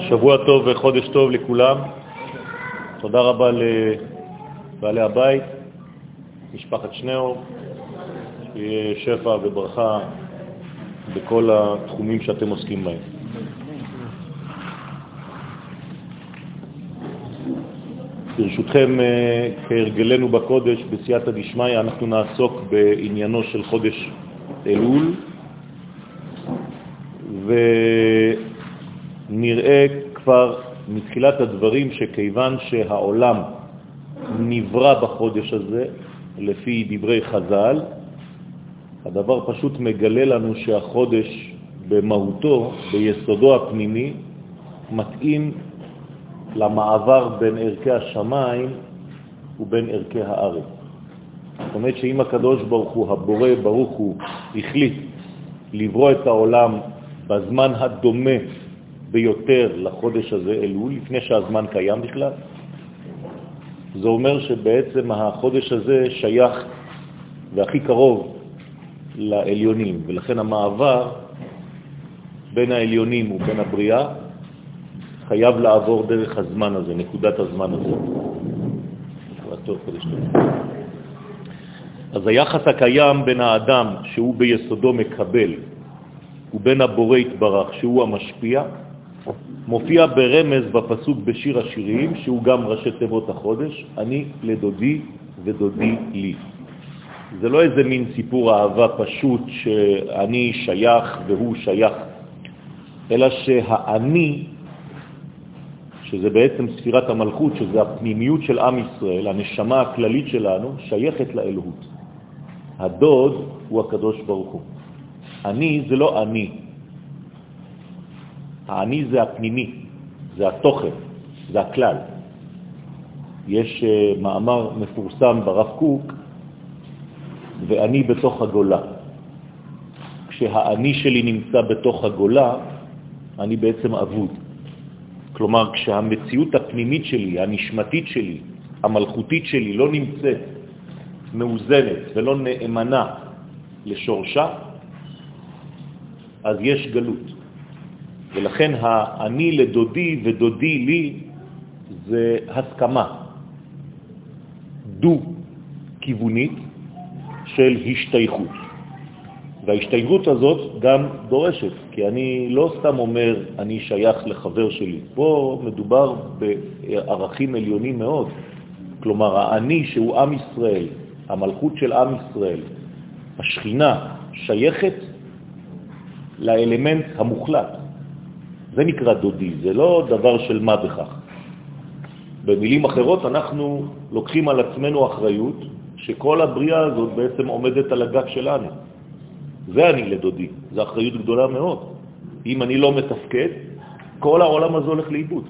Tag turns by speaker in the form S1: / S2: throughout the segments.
S1: שבוע טוב וחודש טוב לכולם. תודה רבה לבעלי הבית, משפחת שניאור, שיהיה שפע וברכה בכל התחומים שאתם עוסקים בהם. ברשותכם, אה, כהרגלנו בקודש, בסייעתא דשמיא, אנחנו נעסוק בעניינו של חודש אלול, ונראה כבר מתחילת הדברים שכיוון שהעולם נברא בחודש הזה, לפי דברי חז"ל, הדבר פשוט מגלה לנו שהחודש במהותו, ביסודו הפנימי, מתאים למעבר בין ערכי השמיים ובין ערכי הארץ. זאת אומרת שאם הקדוש ברוך הוא, הבורא ברוך הוא, החליט לברוא את העולם בזמן הדומה ביותר לחודש הזה אלול, לפני שהזמן קיים בכלל, זה אומר שבעצם החודש הזה שייך והכי קרוב לעליונים, ולכן המעבר בין העליונים ובין הבריאה חייב לעבור דרך הזמן הזה, נקודת הזמן הזה. אז היחס הקיים בין האדם שהוא ביסודו מקבל ובין הבורא התברך שהוא המשפיע מופיע ברמז בפסוק בשיר השירים שהוא גם ראשי תיבות החודש, אני לדודי ודודי לי. זה לא איזה מין סיפור אהבה פשוט שאני שייך והוא שייך, אלא שהאני שזה בעצם ספירת המלכות, שזה הפנימיות של עם ישראל, הנשמה הכללית שלנו, שייכת לאלוהות. הדוד הוא הקדוש ברוך הוא. אני זה לא אני. האני זה הפנימי, זה התוכן, זה הכלל. יש uh, מאמר מפורסם ברב קוק, ואני בתוך הגולה. כשהאני שלי נמצא בתוך הגולה, אני בעצם אבוד. כלומר, כשהמציאות הפנימית שלי, הנשמתית שלי, המלכותית שלי, לא נמצאת מאוזנת ולא נאמנה לשורשה, אז יש גלות. ולכן האני לדודי ודודי לי זה הסכמה דו-כיוונית של השתייכות. וההשתייכות הזאת גם דורשת, כי אני לא סתם אומר אני שייך לחבר שלי. פה מדובר בערכים עליונים מאוד. כלומר, האני שהוא עם ישראל, המלכות של עם ישראל, השכינה שייכת לאלמנט המוחלט. זה נקרא דודי, זה לא דבר של מה בכך. במילים אחרות אנחנו לוקחים על עצמנו אחריות שכל הבריאה הזאת בעצם עומדת על הגב שלנו. זה אני לדודי, זו אחריות גדולה מאוד. אם אני לא מתפקד, כל העולם הזה הולך לאיבוד.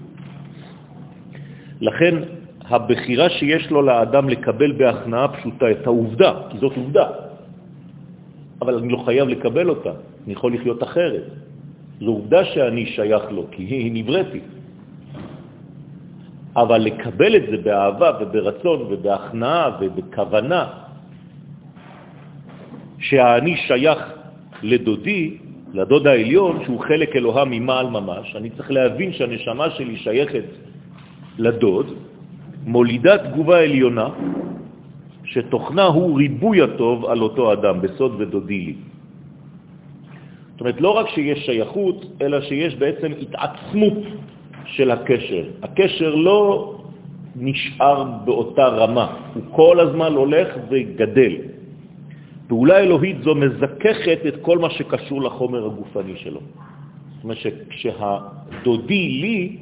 S1: לכן הבחירה שיש לו לאדם לקבל בהכנעה פשוטה את העובדה, כי זאת עובדה, אבל אני לא חייב לקבל אותה, אני יכול לחיות אחרת. זו עובדה שאני שייך לו, כי היא נבראתי. אבל לקבל את זה באהבה וברצון ובהכנעה ובכוונה, שהאני שייך לדודי, לדוד העליון, שהוא חלק אלוהה ממעל ממש, אני צריך להבין שהנשמה שלי שייכת לדוד, מולידה תגובה עליונה, שתוכנה הוא ריבוי הטוב על אותו אדם, בסוד ודודי לי. זאת אומרת, לא רק שיש שייכות, אלא שיש בעצם התעצמות של הקשר. הקשר לא נשאר באותה רמה, הוא כל הזמן הולך וגדל. פעולה אלוהית זו מזככת את כל מה שקשור לחומר הגופני שלו. זאת אומרת שכשהדודי לי,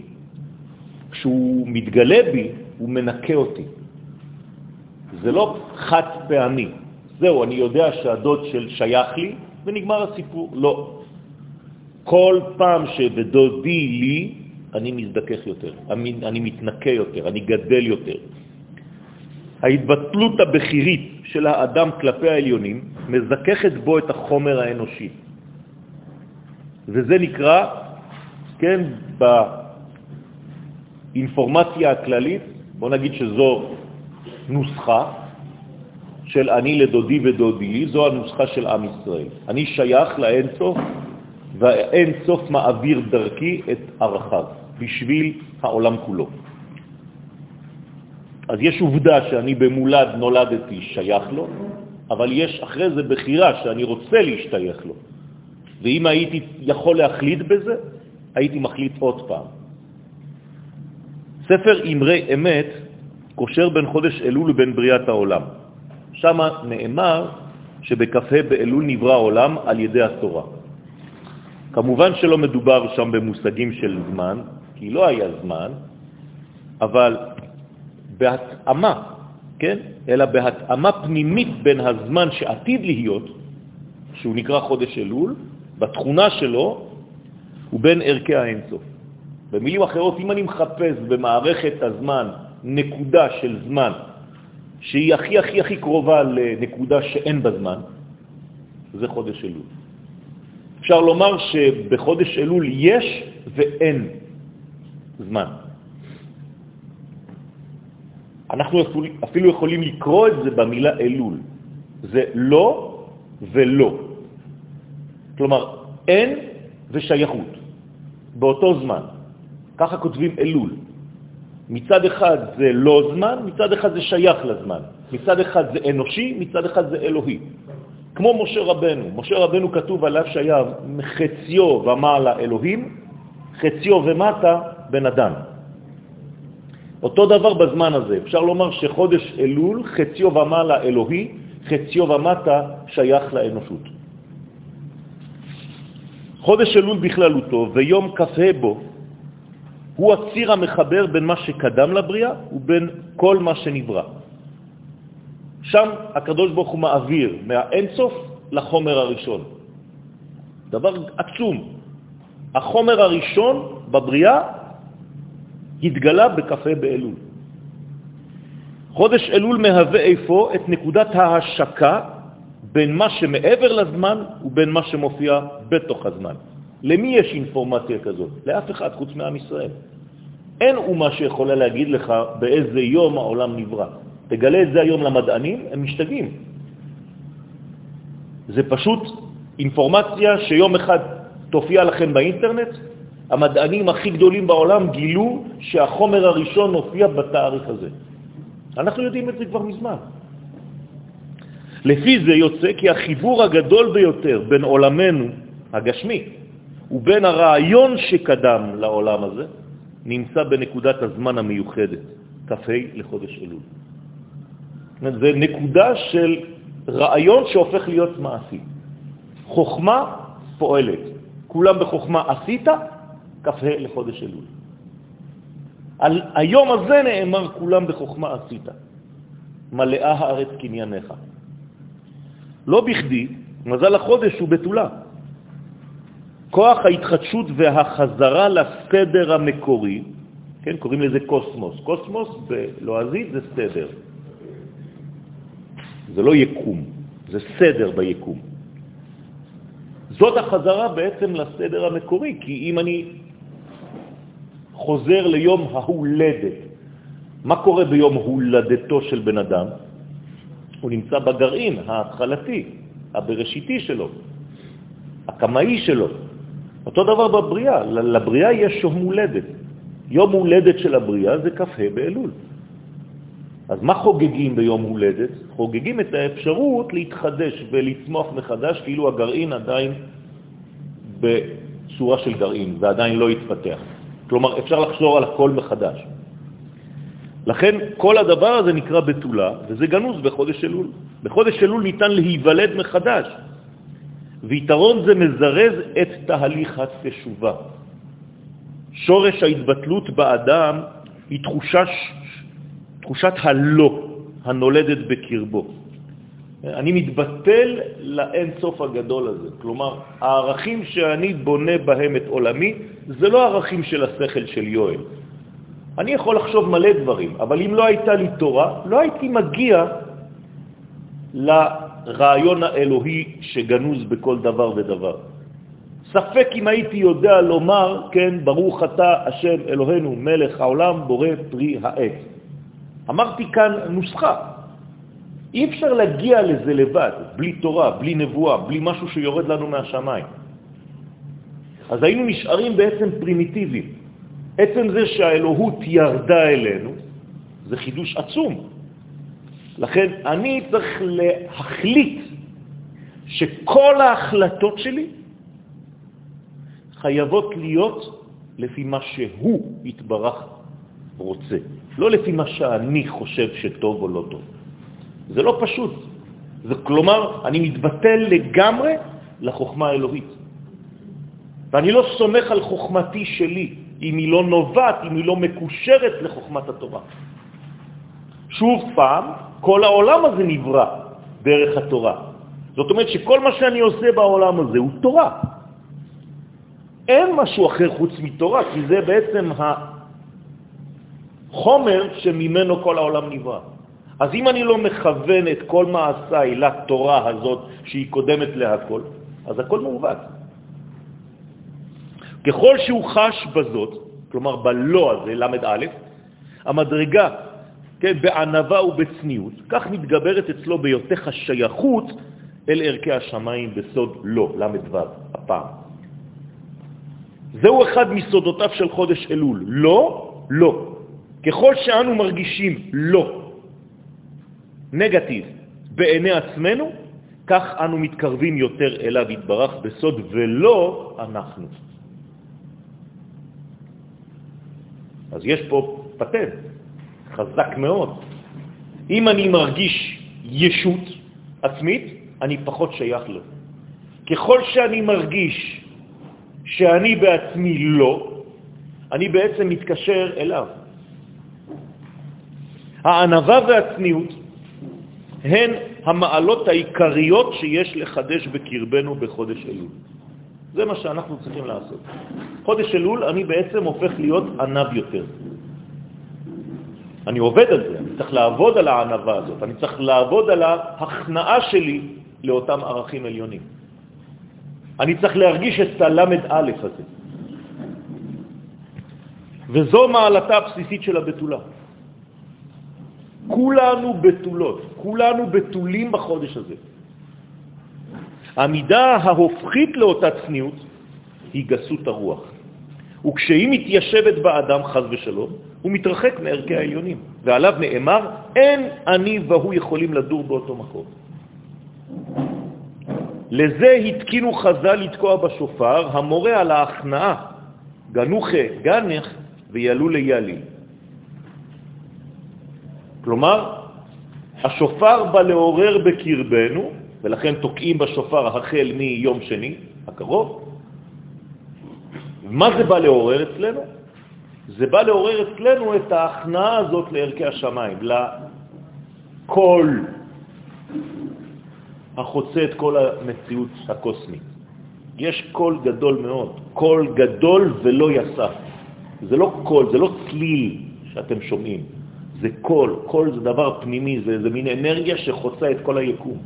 S1: כשהוא מתגלה בי, הוא מנקה אותי. זה לא חד פעמי. זהו, אני יודע שהדוד של שייך לי, ונגמר הסיפור. לא. כל פעם שבדודי לי, אני מזדכך יותר, אני, אני מתנקה יותר, אני גדל יותר. ההתבטלות הבכירית של האדם כלפי העליונים מזככת בו את החומר האנושי. וזה נקרא, כן, באינפורמציה הכללית, בוא נגיד שזו נוסחה של אני לדודי ודודי, זו הנוסחה של עם ישראל. אני שייך לאינסוף והאין סוף מעביר דרכי את ערכיו, בשביל העולם כולו. אז יש עובדה שאני במולד נולדתי שייך לו, אבל יש אחרי זה בחירה שאני רוצה להשתייך לו. ואם הייתי יכול להחליט בזה, הייתי מחליט עוד פעם. ספר אמרי אמת קושר בין חודש אלול לבין בריאת העולם. שם נאמר שבכ"ה באלול נברא העולם על ידי התורה. כמובן שלא מדובר שם במושגים של זמן, כי לא היה זמן, אבל בהתאמה, כן? אלא בהתאמה פנימית בין הזמן שעתיד להיות, שהוא נקרא חודש אלול, בתכונה שלו, ובין ערכי האינסוף. במילים אחרות, אם אני מחפש במערכת הזמן נקודה של זמן שהיא הכי הכי הכי קרובה לנקודה שאין בזמן, זה חודש אלול. אפשר לומר שבחודש אלול יש ואין זמן. אנחנו אפילו יכולים לקרוא את זה במילה אלול. זה לא ולא. כלומר, אין ושייכות באותו זמן. ככה כותבים אלול. מצד אחד זה לא זמן, מצד אחד זה שייך לזמן. מצד אחד זה אנושי, מצד אחד זה אלוהי. כמו משה רבנו. משה רבנו כתוב עליו שהיה חציו ומעלה אלוהים, חציו ומטה בן אדם. אותו דבר בזמן הזה. אפשר לומר שחודש אלול, חציו ומעלה אלוהי, חציו ומטה שייך לאנושות. חודש אלול בכללותו ויום כ"ה בו הוא הציר המחבר בין מה שקדם לבריאה ובין כל מה שנברא. שם הקדוש ברוך הוא מעביר מהאינסוף לחומר הראשון. דבר עצום. החומר הראשון בבריאה התגלה בקפה באלול. חודש אלול מהווה איפה את נקודת ההשקה בין מה שמעבר לזמן ובין מה שמופיע בתוך הזמן. למי יש אינפורמציה כזאת? לאף אחד חוץ מעם ישראל. אין אומה שיכולה להגיד לך באיזה יום העולם נברא. תגלה את זה היום למדענים, הם משתגעים. זה פשוט אינפורמציה שיום אחד תופיע לכם באינטרנט, המדענים הכי גדולים בעולם גילו שהחומר הראשון הופיע בתאריך הזה. אנחנו יודעים את זה כבר מזמן. לפי זה יוצא כי החיבור הגדול ביותר בין עולמנו הגשמי ובין הרעיון שקדם לעולם הזה נמצא בנקודת הזמן המיוחדת, כ"ה לחודש אלול. זה נקודה של רעיון שהופך להיות מעשי. חוכמה פועלת. כולם בחוכמה עשית, כ"ה לחודש אלול. על היום הזה נאמר כולם בחוכמה עשית. מלאה הארץ קנייניך. לא בכדי, מזל החודש הוא בתולה. כוח ההתחדשות והחזרה לסדר המקורי, כן, קוראים לזה קוסמוס. קוסמוס בלועזית זה סדר. זה לא יקום, זה סדר ביקום. זאת החזרה בעצם לסדר המקורי, כי אם אני חוזר ליום ההולדת, מה קורה ביום הולדתו של בן אדם? הוא נמצא בגרעין ההתחלתי, הבראשיתי שלו, הקמאי שלו. אותו דבר בבריאה, לבריאה יש יום הולדת. יום הולדת של הבריאה זה כ"ה באלול. אז מה חוגגים ביום הולדת? חוגגים את האפשרות להתחדש ולצמוח מחדש כאילו הגרעין עדיין בצורה של גרעין ועדיין לא התפתח. כלומר, אפשר לחזור על הכל מחדש. לכן כל הדבר הזה נקרא בתולה, וזה גנוז בחודש אלול. בחודש אלול ניתן להיוולד מחדש. ויתרון זה מזרז את תהליך התשובה. שורש ההתבטלות באדם היא תחושה, תחושת הלא הנולדת בקרבו. אני מתבטל לאין סוף הגדול הזה. כלומר, הערכים שאני בונה בהם את עולמי, זה לא ערכים של השכל של יואל. אני יכול לחשוב מלא דברים, אבל אם לא הייתה לי תורה, לא הייתי מגיע הרעיון האלוהי שגנוז בכל דבר ודבר. ספק אם הייתי יודע לומר, כן, ברוך אתה השם אלוהינו מלך העולם בורא פרי העץ. אמרתי כאן נוסחה. אי אפשר להגיע לזה לבד, בלי תורה, בלי נבואה, בלי משהו שיורד לנו מהשמיים. אז היינו נשארים בעצם פרימיטיביים. עצם זה שהאלוהות ירדה אלינו, זה חידוש עצום. לכן אני צריך להחליט שכל ההחלטות שלי חייבות להיות לפי מה שהוא יתברך רוצה, לא לפי מה שאני חושב שטוב או לא טוב. זה לא פשוט. זה כלומר, אני מתבטל לגמרי לחוכמה האלוהית. ואני לא סומך על חוכמתי שלי, אם היא לא נובעת, אם היא לא מקושרת לחוכמת התורה. שוב פעם, כל העולם הזה נברא דרך התורה. זאת אומרת שכל מה שאני עושה בעולם הזה הוא תורה. אין משהו אחר חוץ מתורה, כי זה בעצם החומר שממנו כל העולם נברא. אז אם אני לא מכוון את כל מעשיי לתורה הזאת שהיא קודמת להכל, אז הכל מעוות. ככל שהוא חש בזאת, כלומר בלא הזה, למד א', המדרגה, כן, בענבה ובצניעות, כך מתגברת אצלו ביותך השייכות אל ערכי השמיים בסוד לא, למד ו', הפעם. זהו אחד מסודותיו של חודש אלול. לא, לא. ככל שאנו מרגישים לא, נגטיב, בעיני עצמנו, כך אנו מתקרבים יותר אליו יתברך בסוד ולא אנחנו. אז יש פה פטנט חזק מאוד. אם אני מרגיש ישות עצמית, אני פחות שייך לו. ככל שאני מרגיש שאני בעצמי לא, אני בעצם מתקשר אליו. הענבה והצניעות הן המעלות העיקריות שיש לחדש בקרבנו בחודש אלול. זה מה שאנחנו צריכים לעשות. חודש אלול אני בעצם הופך להיות ענב יותר. אני עובד על זה, אני צריך לעבוד על הענבה הזאת, אני צריך לעבוד על ההכנעה שלי לאותם ערכים עליונים. אני צריך להרגיש את הלמד א' הזה. וזו מעלתה הבסיסית של הבתולה. כולנו בתולות, כולנו בתולים בחודש הזה. המידה ההופכית לאותה צניעות היא גסות הרוח. וכשהיא מתיישבת באדם, חז ושלום, הוא מתרחק מערכי העליונים, ועליו נאמר, אין אני והוא יכולים לדור באותו מקום. לזה התקינו חז"ל לתקוע בשופר, המורה על ההכנעה, גנוחה גנך וילו לילי. כלומר, השופר בא לעורר בקרבנו, ולכן תוקעים בשופר החל מיום שני הקרוב. מה זה בא לעורר אצלנו? זה בא לעורר אצלנו את ההכנעה הזאת לערכי השמיים, לקול החוצה את כל המציאות הקוסמית. יש קול גדול מאוד, קול גדול ולא יסף. זה לא קול, זה לא צליל שאתם שומעים, זה קול. קול זה דבר פנימי, זה, זה מין אנרגיה שחוצה את כל היקום.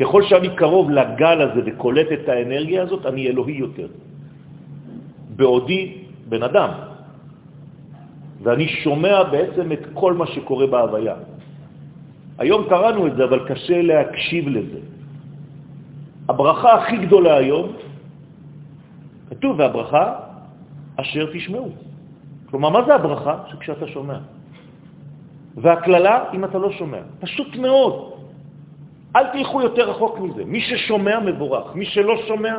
S1: ככל שאני קרוב לגל הזה וקולט את האנרגיה הזאת, אני אלוהי יותר. בעודי בן אדם. ואני שומע בעצם את כל מה שקורה בהוויה. היום קראנו את זה, אבל קשה להקשיב לזה. הברכה הכי גדולה היום, כתוב, והברכה אשר תשמעו. כלומר, מה זה הברכה? שכשאתה שומע. והכללה, אם אתה לא שומע. פשוט מאוד. אל תלכו יותר רחוק מזה. מי ששומע מבורך, מי שלא שומע,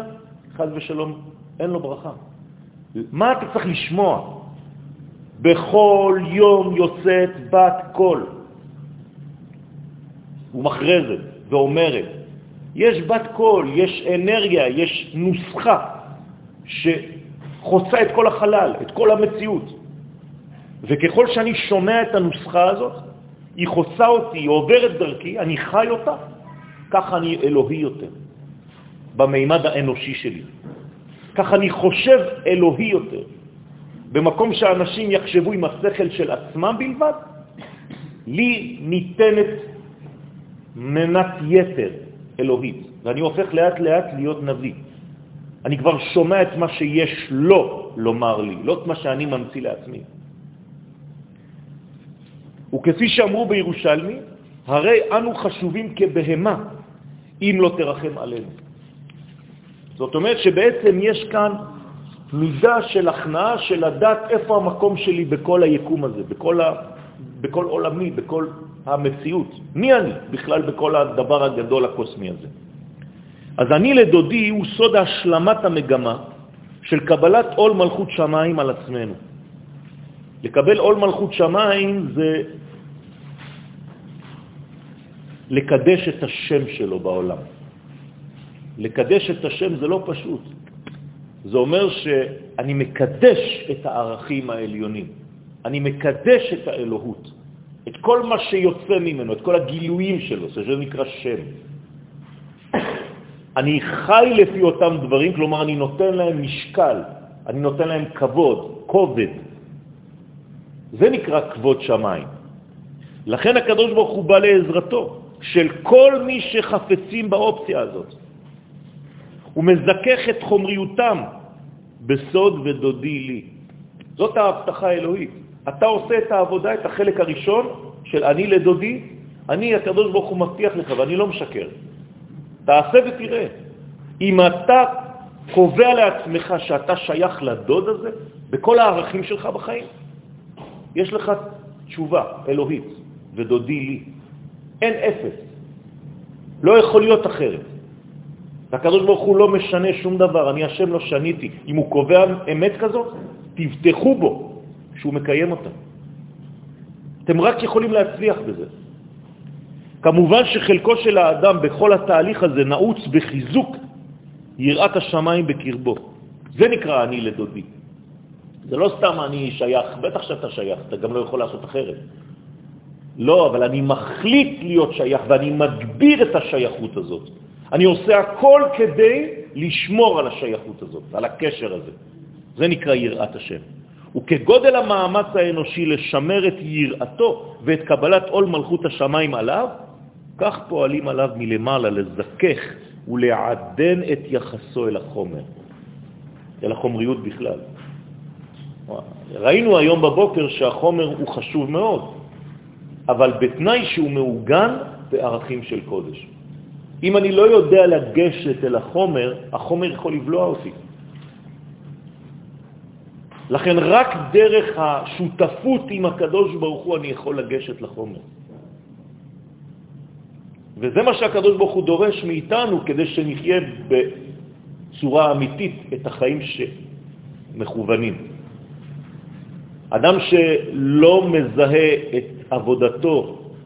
S1: חז ושלום, אין לו ברכה. מה אתה צריך לשמוע? בכל יום יוצאת בת קול. ומכרזת ואומרת, יש בת קול, יש אנרגיה, יש נוסחה שחוצה את כל החלל, את כל המציאות. וככל שאני שומע את הנוסחה הזאת, היא חוצה אותי, היא עוברת דרכי, אני חי אותה, ככה אני אלוהי יותר, במימד האנושי שלי. ככה אני חושב אלוהי יותר. במקום שאנשים יחשבו עם השכל של עצמם בלבד, לי ניתנת מנת יתר אלוהית, ואני הופך לאט לאט להיות נביא. אני כבר שומע את מה שיש לו לומר לי, לא את מה שאני ממציא לעצמי. וכפי שאמרו בירושלמי, הרי אנו חשובים כבהמה אם לא תרחם עלינו. זאת אומרת שבעצם יש כאן מידה של הכנעה של לדעת איפה המקום שלי בכל היקום הזה, בכל, ה... בכל עולמי, בכל המציאות. מי אני בכלל בכל הדבר הגדול הקוסמי הזה? אז אני לדודי הוא סוד השלמת המגמה של קבלת עול מלכות שמיים על עצמנו. לקבל עול מלכות שמיים זה לקדש את השם שלו בעולם. לקדש את השם זה לא פשוט. זה אומר שאני מקדש את הערכים העליונים. אני מקדש את האלוהות, את כל מה שיוצא ממנו, את כל הגילויים שלו, זה נקרא שם. אני חי לפי אותם דברים, כלומר אני נותן להם משקל, אני נותן להם כבוד, כובד. זה נקרא כבוד שמיים. לכן הקדוש ברוך הוא בא לעזרתו של כל מי שחפצים באופציה הזאת. הוא מזכך את חומריותם בסוד ודודי לי. זאת ההבטחה האלוהית. אתה עושה את העבודה, את החלק הראשון של אני לדודי, אני, הקדוש ברוך הוא מבטיח לך, ואני לא משקר. תעשה ותראה. אם אתה קובע לעצמך שאתה שייך לדוד הזה, בכל הערכים שלך בחיים, יש לך תשובה אלוהית, ודודי לי. אין אפס. לא יכול להיות אחרת. והקדוש ברוך הוא לא משנה שום דבר, אני השם לא שניתי. אם הוא קובע אמת כזאת, תבטחו בו שהוא מקיים אותה. אתם רק יכולים להצליח בזה. כמובן שחלקו של האדם בכל התהליך הזה נעוץ בחיזוק יראת השמיים בקרבו. זה נקרא אני לדודי. זה לא סתם אני שייך, בטח שאתה שייך, אתה גם לא יכול לעשות אחרת. לא, אבל אני מחליט להיות שייך ואני מגביר את השייכות הזאת. אני עושה הכל כדי לשמור על השייכות הזאת, על הקשר הזה. זה נקרא יראת השם. וכגודל המאמץ האנושי לשמר את יראתו ואת קבלת עול מלכות השמיים עליו, כך פועלים עליו מלמעלה לזכך ולעדן את יחסו אל החומר, אל החומריות בכלל. ראינו היום בבוקר שהחומר הוא חשוב מאוד, אבל בתנאי שהוא מעוגן בערכים של קודש. אם אני לא יודע לגשת אל החומר, החומר יכול לבלוע אותי. לכן רק דרך השותפות עם הקדוש ברוך הוא אני יכול לגשת לחומר. וזה מה שהקדוש ברוך הוא דורש מאיתנו כדי שנחיה בצורה אמיתית את החיים שמכוונים. אדם שלא מזהה את עבודתו,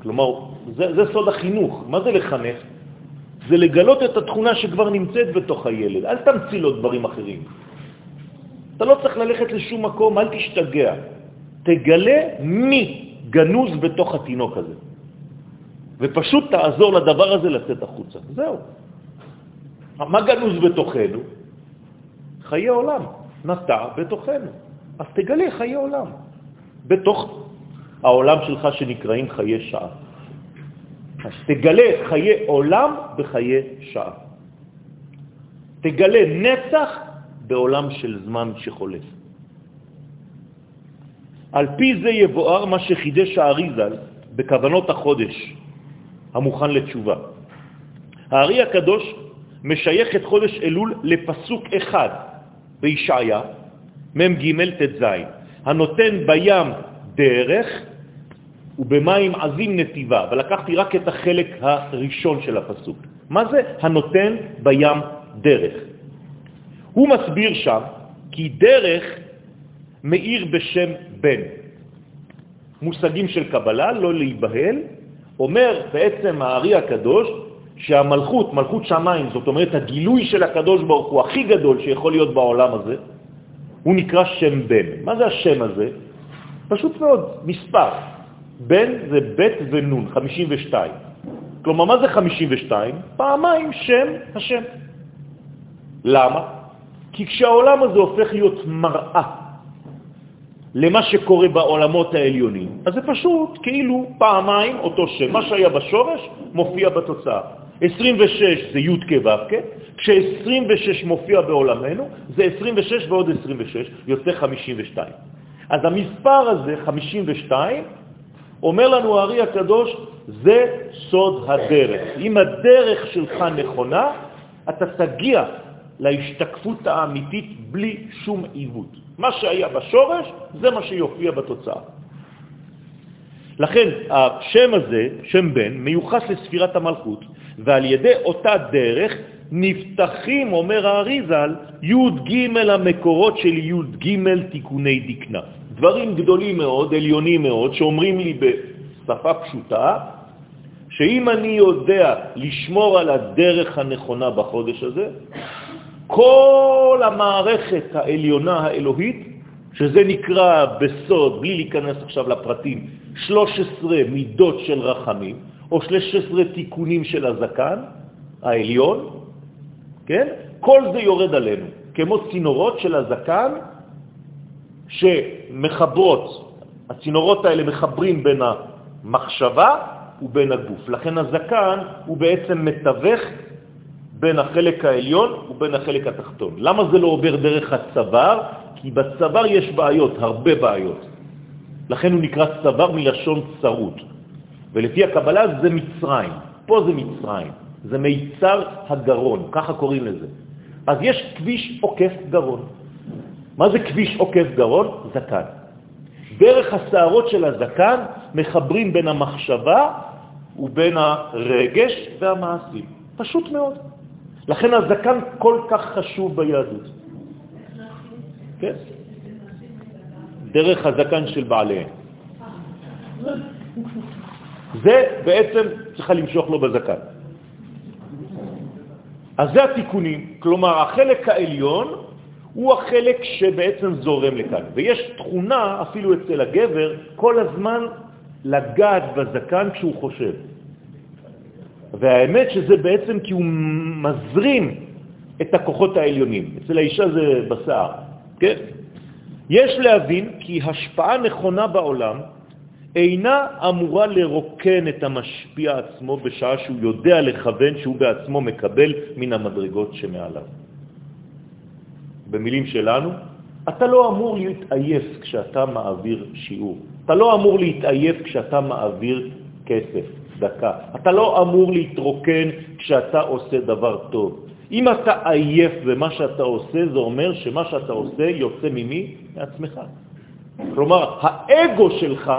S1: כלומר, זה, זה סוד החינוך. מה זה לחנך? זה לגלות את התכונה שכבר נמצאת בתוך הילד. אל תמציא לו דברים אחרים. אתה לא צריך ללכת לשום מקום, אל תשתגע. תגלה מי גנוז בתוך התינוק הזה. ופשוט תעזור לדבר הזה לצאת החוצה. זהו. מה גנוז בתוכנו? חיי עולם. נטע בתוכנו. אז תגלה חיי עולם. בתוך העולם שלך שנקראים חיי שעה. תגלה חיי עולם בחיי שעה. תגלה נצח בעולם של זמן שחולף. על פי זה יבואר מה שחידש האריזל בכוונות החודש המוכן לתשובה. הארי הקדוש משייך את חודש אלול לפסוק אחד בישעיה, מ"ג ט"ז, הנותן בים דרך ובמים עזים נתיבה, ולקחתי רק את החלק הראשון של הפסוק. מה זה הנותן בים דרך? הוא מסביר שם כי דרך מאיר בשם בן. מושגים של קבלה, לא להיבהל, אומר בעצם הארי הקדוש שהמלכות, מלכות שמיים, זאת אומרת הגילוי של הקדוש ברוך הוא הכי גדול שיכול להיות בעולם הזה, הוא נקרא שם בן. מה זה השם הזה? פשוט מאוד, מספר. בן זה בית ונון, 52. כלומר, מה זה 52? פעמיים שם השם. למה? כי כשהעולם הזה הופך להיות מראה למה שקורה בעולמות העליונים, אז זה פשוט כאילו פעמיים אותו שם. מה שהיה בשורש מופיע בתוצאה. 26 זה י' כו' כש-26 מופיע בעולמנו, זה 26 ועוד 26, יוצא 52. אז המספר הזה, 52, אומר לנו הארי הקדוש, זה סוד הדרך. אם הדרך שלך נכונה, אתה תגיע להשתקפות האמיתית בלי שום עיוות. מה שהיה בשורש זה מה שיופיע בתוצאה. לכן השם הזה, שם בן, מיוחס לספירת המלכות, ועל ידי אותה דרך נפתחים, אומר האריזל, י"ג המקורות של י"ג תיקוני דקנה. דברים גדולים מאוד, עליונים מאוד, שאומרים לי בשפה פשוטה, שאם אני יודע לשמור על הדרך הנכונה בחודש הזה, כל המערכת העליונה האלוהית, שזה נקרא בסוד, בלי להיכנס עכשיו לפרטים, 13 מידות של רחמים, או 13 תיקונים של הזקן העליון, כן? כל זה יורד עלינו, כמו צינורות של הזקן שמחברות, הצינורות האלה מחברים בין המחשבה ובין הגוף. לכן הזקן הוא בעצם מתווך בין החלק העליון ובין החלק התחתון. למה זה לא עובר דרך הצוואר? כי בצוואר יש בעיות, הרבה בעיות. לכן הוא נקרא צוואר מלשון צרות. ולפי הקבלה זה מצרים, פה זה מצרים, זה מיצר הגרון, ככה קוראים לזה. אז יש כביש עוקף גרון. מה זה כביש עוקף גרון? זקן. דרך השערות של הזקן מחברים בין המחשבה ובין הרגש והמעשים. פשוט מאוד. לכן הזקן כל כך חשוב ביהדות. כן? דרך הזקן של בעליהם. זה בעצם צריכה למשוך לו בזקן. אז זה התיקונים, כלומר החלק העליון הוא החלק שבעצם זורם לכאן. ויש תכונה, אפילו אצל הגבר, כל הזמן לגעת בזקן כשהוא חושב. והאמת שזה בעצם כי הוא מזרים את הכוחות העליונים. אצל האישה זה בשר, כן? יש להבין כי השפעה נכונה בעולם אינה אמורה לרוקן את המשפיע עצמו בשעה שהוא יודע לכוון שהוא בעצמו מקבל מן המדרגות שמעליו. במילים שלנו, אתה לא אמור להתעייף כשאתה מעביר שיעור. אתה לא אמור להתעייף כשאתה מעביר כסף, דקה. אתה לא אמור להתרוקן כשאתה עושה דבר טוב. אם אתה עייף במה שאתה עושה, זה אומר שמה שאתה עושה יוצא ממי? מעצמך. כלומר, האגו שלך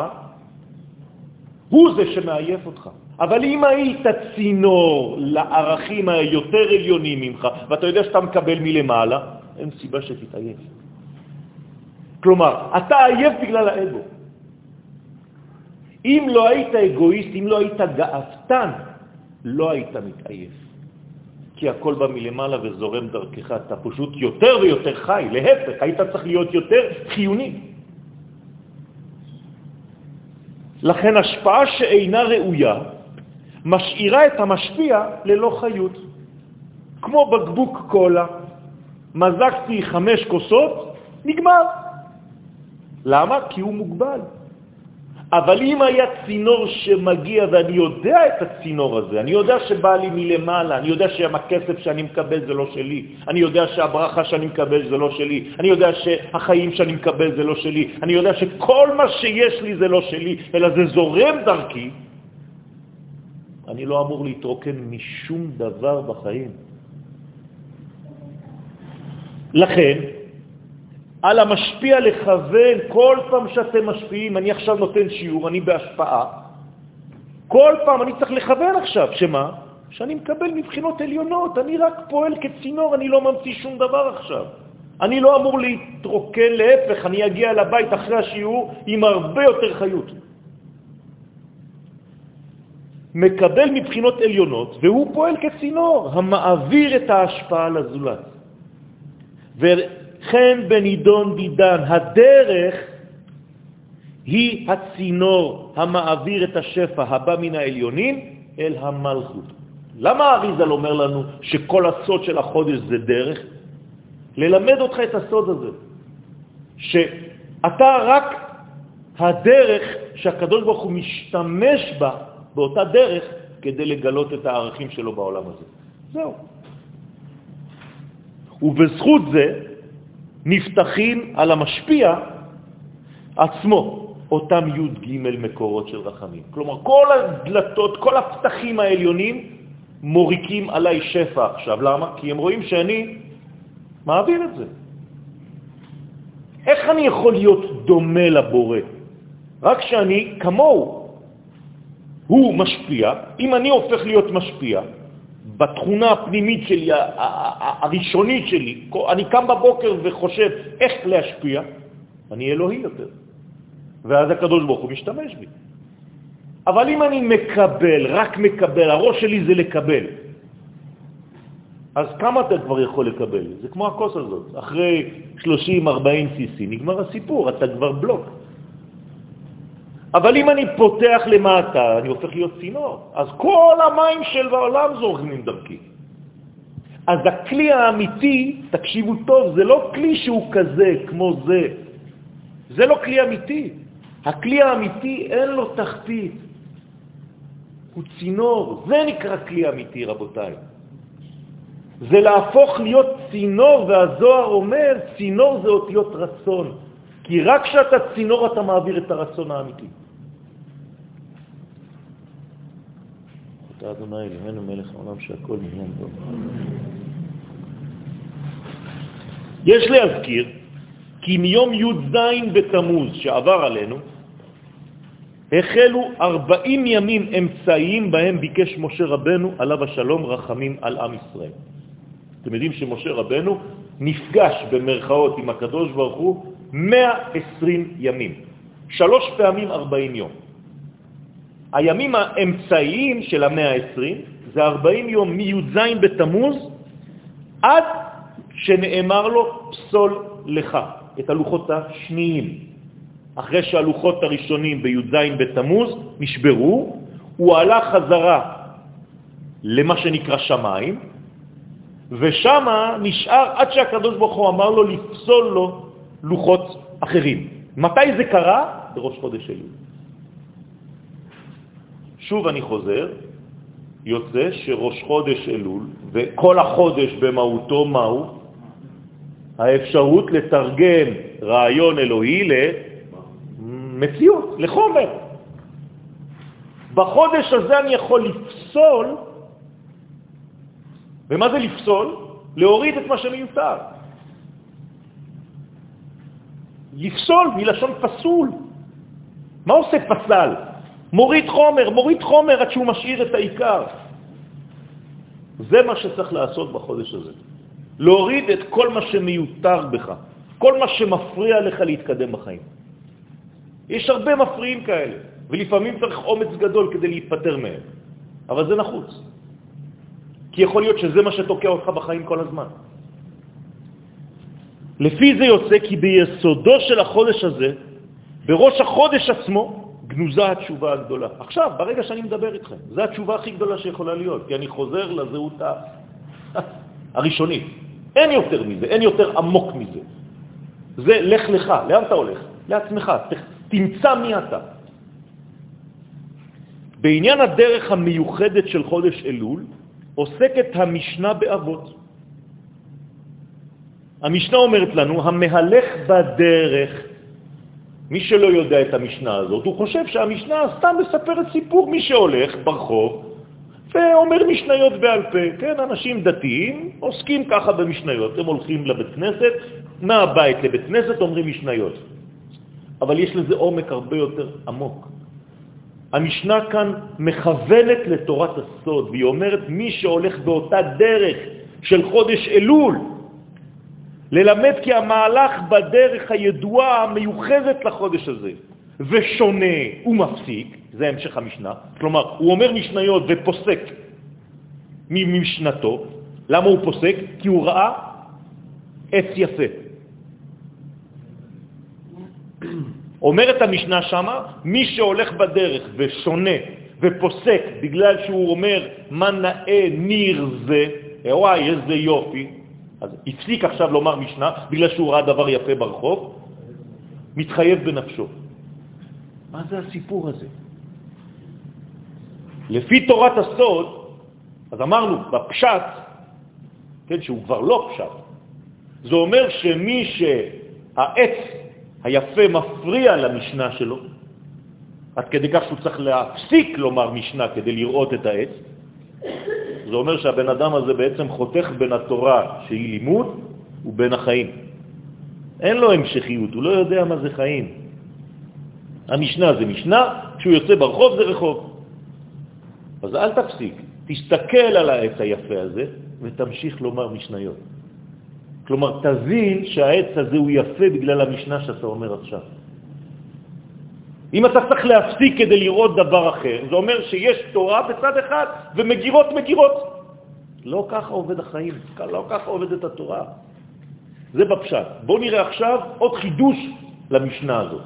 S1: הוא זה שמעייף אותך. אבל אם היית צינור לערכים היותר עליונים ממך, ואתה יודע שאתה מקבל מלמעלה, אין סיבה שתתעייף. כלומר, אתה עייף בגלל האגו. אם לא היית אגואיסט, אם לא היית גאפתן, לא היית מתעייף. כי הכל בא מלמעלה וזורם דרכך, אתה פשוט יותר ויותר חי, להפך, היית צריך להיות יותר חיוני. לכן השפעה שאינה ראויה משאירה את המשפיע ללא חיות. כמו בקבוק קולה, מזקתי חמש כוסות, נגמר. למה? כי הוא מוגבל. אבל אם היה צינור שמגיע ואני יודע את הצינור הזה, אני יודע שבא לי מלמעלה, אני יודע שהכסף שאני מקבל זה לא שלי, אני יודע שהברכה שאני מקבל זה לא שלי, אני יודע שהחיים שאני מקבל זה לא שלי, אני יודע שכל מה שיש לי זה לא שלי, אלא זה זורם דרכי, אני לא אמור להתרוקן משום דבר בחיים. לכן, על המשפיע לכוון, כל פעם שאתם משפיעים, אני עכשיו נותן שיעור, אני בהשפעה, כל פעם אני צריך לכוון עכשיו, שמה? שאני מקבל מבחינות עליונות, אני רק פועל כצינור, אני לא ממציא שום דבר עכשיו. אני לא אמור להתרוקן, להפך, אני אגיע לבית אחרי השיעור עם הרבה יותר חיות. מקבל מבחינות עליונות, והוא פועל כצינור, המעביר את ההשפעה לזולת. חן בנידון דידן, הדרך היא הצינור המעביר את השפע הבא מן העליונים אל המלכות. למה אריזל אומר לנו שכל הסוד של החודש זה דרך? ללמד אותך את הסוד הזה, שאתה רק הדרך שהקדוש ברוך הוא משתמש בה, באותה דרך, כדי לגלות את הערכים שלו בעולם הזה. זהו. ובזכות זה נפתחים על המשפיע עצמו, אותם י' ג' מקורות של רחמים. כלומר, כל הדלתות, כל הפתחים העליונים מוריקים עליי שפע עכשיו. למה? כי הם רואים שאני מעביר את זה. איך אני יכול להיות דומה לבורא? רק שאני כמוהו. הוא משפיע, אם אני הופך להיות משפיע, בתכונה הפנימית שלי, הראשונית שלי, אני קם בבוקר וחושב איך להשפיע, אני אלוהי יותר. ואז הקדוש ברוך הוא משתמש בי. אבל אם אני מקבל, רק מקבל, הראש שלי זה לקבל, אז כמה אתה כבר יכול לקבל? זה כמו הכוס הזאת. אחרי 30-40 cc נגמר הסיפור, אתה כבר בלוק. אבל אם אני פותח למטה, אני הופך להיות צינור. אז כל המים של העולם זורמים דרכי. אז הכלי האמיתי, תקשיבו טוב, זה לא כלי שהוא כזה, כמו זה. זה לא כלי אמיתי. הכלי האמיתי אין לו תחתית. הוא צינור. זה נקרא כלי אמיתי, רבותיי. זה להפוך להיות צינור, והזוהר אומר, צינור זה אותיות רצון. כי רק כשאתה צינור אתה מעביר את הרצון האמיתי. אתה אדוני אלוהינו מלך העולם שהכל נהיה טוב. יש להזכיר כי מיום י"ז בתמוז שעבר עלינו, החלו 40 ימים אמצעיים בהם ביקש משה רבנו עליו השלום רחמים על עם ישראל. אתם יודעים שמשה רבנו נפגש במרכאות עם הקדוש ברוך הוא 120 ימים, שלוש פעמים 40 יום. הימים האמצעיים של המאה ה-20 זה 40 יום מי"ז בתמוז עד שנאמר לו פסול לך, את הלוחות השניים. אחרי שהלוחות הראשונים בי"ז בתמוז נשברו, הוא עלה חזרה למה שנקרא שמיים, ושם נשאר עד שהקדוש ברוך הוא אמר לו לפסול לו לוחות אחרים. מתי זה קרה? בראש חודש אלול. שוב אני חוזר, יוצא שראש חודש אלול, וכל החודש במהותו מהו? האפשרות לתרגם רעיון אלוהי למציאות, לחומר. בחודש הזה אני יכול לפסול, ומה זה לפסול? להוריד את מה שמיותר. לפסול מלשון פסול. מה עושה פסל? מוריד חומר, מוריד חומר עד שהוא משאיר את העיקר. זה מה שצריך לעשות בחודש הזה. להוריד את כל מה שמיותר בך, כל מה שמפריע לך להתקדם בחיים. יש הרבה מפריעים כאלה, ולפעמים צריך אומץ גדול כדי להיפטר מהם, אבל זה נחוץ. כי יכול להיות שזה מה שתוקע אותך בחיים כל הזמן. לפי זה יוצא כי ביסודו של החודש הזה, בראש החודש עצמו, גנוזה התשובה הגדולה. עכשיו, ברגע שאני מדבר איתכם, זו התשובה הכי גדולה שיכולה להיות, כי אני חוזר לזהות הראשונית. אין יותר מזה, אין יותר עמוק מזה. זה לך לך, לאן אתה הולך? לעצמך, תמצא מי אתה. בעניין הדרך המיוחדת של חודש אלול עוסקת המשנה באבות. המשנה אומרת לנו, המהלך בדרך מי שלא יודע את המשנה הזאת, הוא חושב שהמשנה סתם מספרת סיפור מי שהולך ברחוב ואומר משניות בעל פה. כן, אנשים דתיים עוסקים ככה במשניות. הם הולכים לבית כנסת, מהבית לבית כנסת אומרים משניות. אבל יש לזה עומק הרבה יותר עמוק. המשנה כאן מכוונת לתורת הסוד, והיא אומרת מי שהולך באותה דרך של חודש אלול, ללמד כי המהלך בדרך הידועה המיוחדת לחודש הזה, ושונה ומפסיק, זה המשך המשנה, כלומר, הוא אומר משניות ופוסק ממשנתו, למה הוא פוסק? כי הוא ראה עץ יפה. אומרת המשנה שמה, מי שהולך בדרך ושונה ופוסק בגלל שהוא אומר מה נאה ניר זה, וואי, איזה יופי, אז הפסיק עכשיו לומר משנה בגלל שהוא ראה דבר יפה ברחוב, מתחייב בנפשו. מה זה הסיפור הזה? לפי תורת הסוד, אז אמרנו, בפשט, כן, שהוא כבר לא פשט, זה אומר שמי שהעץ היפה מפריע למשנה שלו, עד כדי כך שהוא צריך להפסיק לומר משנה כדי לראות את העץ, זה אומר שהבן אדם הזה בעצם חותך בין התורה שהיא לימוד בן החיים. אין לו המשכיות, הוא לא יודע מה זה חיים. המשנה זה משנה, כשהוא יוצא ברחוב זה רחוב. אז אל תפסיק, תסתכל על העץ היפה הזה ותמשיך לומר משניות. כלומר, תבין שהעץ הזה הוא יפה בגלל המשנה שאתה אומר עכשיו. אם אתה צריך להפסיק כדי לראות דבר אחר, זה אומר שיש תורה בצד אחד ומגירות מגירות. לא ככה עובד החיים, לא ככה עובדת התורה. זה בפשט. בואו נראה עכשיו עוד חידוש למשנה הזאת.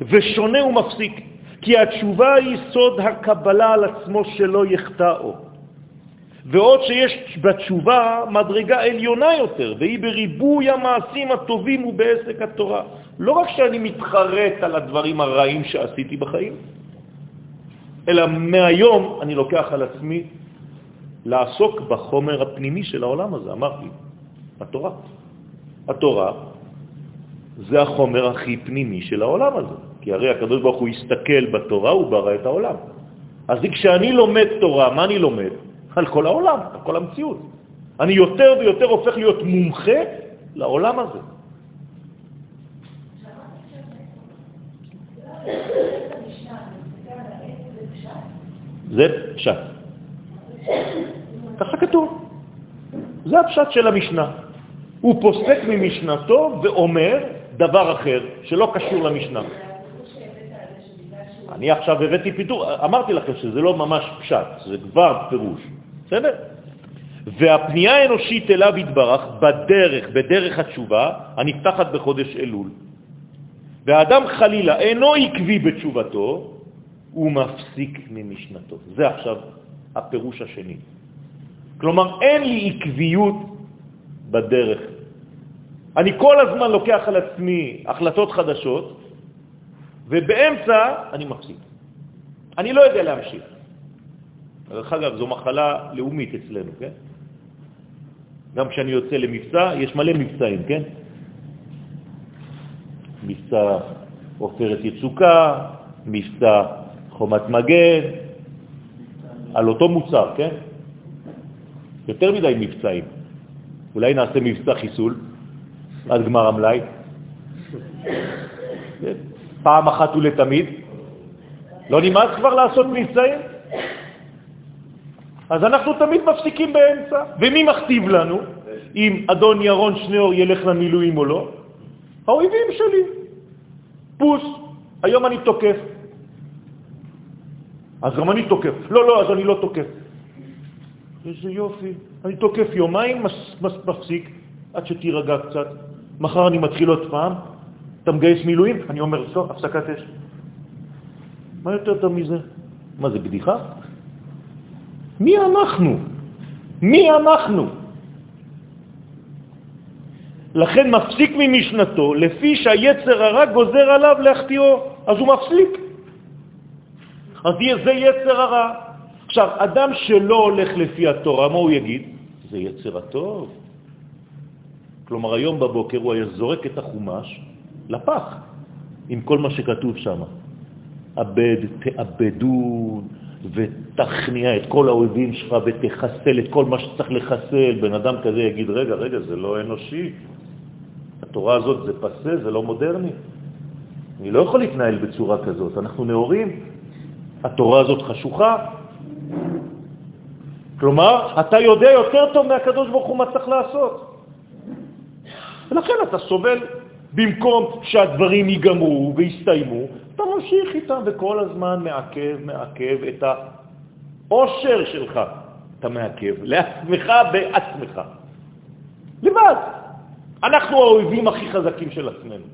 S1: ושונה ומפסיק, כי התשובה היא סוד הקבלה על עצמו שלא יחטאו. ועוד שיש בתשובה מדרגה עליונה יותר, והיא בריבוי המעשים הטובים ובעסק התורה. לא רק שאני מתחרט על הדברים הרעים שעשיתי בחיים, אלא מהיום אני לוקח על עצמי לעסוק בחומר הפנימי של העולם הזה, אמרתי, התורה. התורה זה החומר הכי פנימי של העולם הזה, כי הרי הקדוש ברוך הוא הסתכל בתורה, הוא ברא את העולם. אז כשאני לומד תורה, מה אני לומד? על כל העולם, על כל המציאות. אני יותר ויותר הופך להיות מומחה לעולם הזה. זה פשט. ככה כתוב. זה הפשט של המשנה. הוא פוסק ממשנתו ואומר דבר אחר שלא קשור למשנה. אני עכשיו הבאתי פיתור, אמרתי לכם שזה לא ממש פשט, זה כבר פירוש, בסדר? והפנייה האנושית אליו התברך בדרך, בדרך התשובה, הנפתחת בחודש אלול. והאדם חלילה אינו עקבי בתשובתו, הוא מפסיק ממשנתו. זה עכשיו הפירוש השני. כלומר, אין לי עקביות בדרך. אני כל הזמן לוקח על עצמי החלטות חדשות, ובאמצע אני מפסיק. אני לא יודע להמשיך. דרך אגב, זו מחלה לאומית אצלנו, כן? גם כשאני יוצא למבצע, יש מלא מבצעים, כן? מבצע עופרת יצוקה, מבצע חומת מגן, על אותו מוצר, כן? יותר מדי מבצעים. אולי נעשה מבצע חיסול עד גמר המלאי. פעם אחת ולתמיד. לא נמאס כבר לעשות מבצעים? אז אנחנו תמיד מפסיקים באמצע. ומי מכתיב לנו אם אדון ירון שניאור ילך למילואים או לא? האויבים שלי. פוס, היום אני תוקף. אז גם אני תוקף. לא, לא, אז אני לא תוקף. איזה יופי. אני תוקף יומיים, מפסיק, עד שתירגע קצת. מחר אני מתחיל עוד פעם, אתה מגייס מילואים? אני אומר, סוף, הפסקת אש. מה יותר טוב מזה? מה זה, בדיחה? מי אנחנו? מי אנחנו? לכן מפסיק ממשנתו, לפי שהיצר הרע גוזר עליו להחטיאו, אז הוא מפסיק. אז זה יצר הרע. עכשיו, אדם שלא הולך לפי התורה, מה הוא יגיד? זה יצר הטוב. כלומר, היום בבוקר הוא היה זורק את החומש לפח, עם כל מה שכתוב שם. אבד, תאבדו ותכניע את כל האויבים שלך ותחסל את כל מה שצריך לחסל. בן אדם כזה יגיד, רגע, רגע, זה לא אנושי. התורה הזאת זה פסה, זה לא מודרני. אני לא יכול להתנהל בצורה כזאת, אנחנו נאורים. התורה הזאת חשוכה. כלומר, אתה יודע יותר טוב מהקדוש ברוך הוא מה צריך לעשות. ולכן אתה סובל. במקום שהדברים ייגמרו ויסתיימו, אתה ממשיך איתם וכל הזמן מעכב, מעכב את העושר שלך. אתה מעכב לעצמך בעצמך. לבד. אנחנו האויבים הכי חזקים של עצמנו.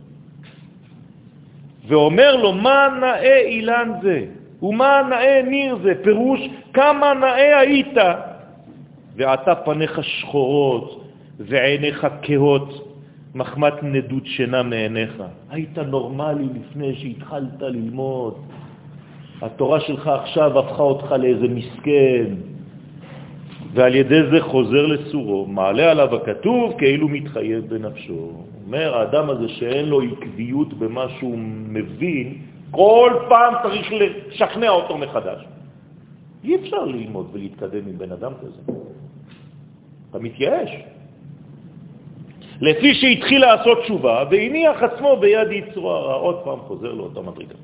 S1: ואומר לו, מה נאה אילן זה? ומה נאה ניר זה? פירוש, כמה נאה היית? ועתה פניך שחורות ועיניך כהות מחמת נדות שינה מעיניך. היית נורמלי לפני שהתחלת ללמוד. התורה שלך עכשיו הפכה אותך לאיזה מסכן, ועל ידי זה חוזר לסורו, מעלה עליו הכתוב כאילו מתחייב בנפשו. אומר, האדם הזה שאין לו עקביות במה שהוא מבין, כל פעם צריך לשכנע אותו מחדש. אי אפשר ללמוד ולהתקדם עם בן אדם כזה. אתה מתייאש. לפי שהתחיל לעשות תשובה והניח עצמו ביד יצרו הרע. עוד פעם חוזר לאותה מדרגה.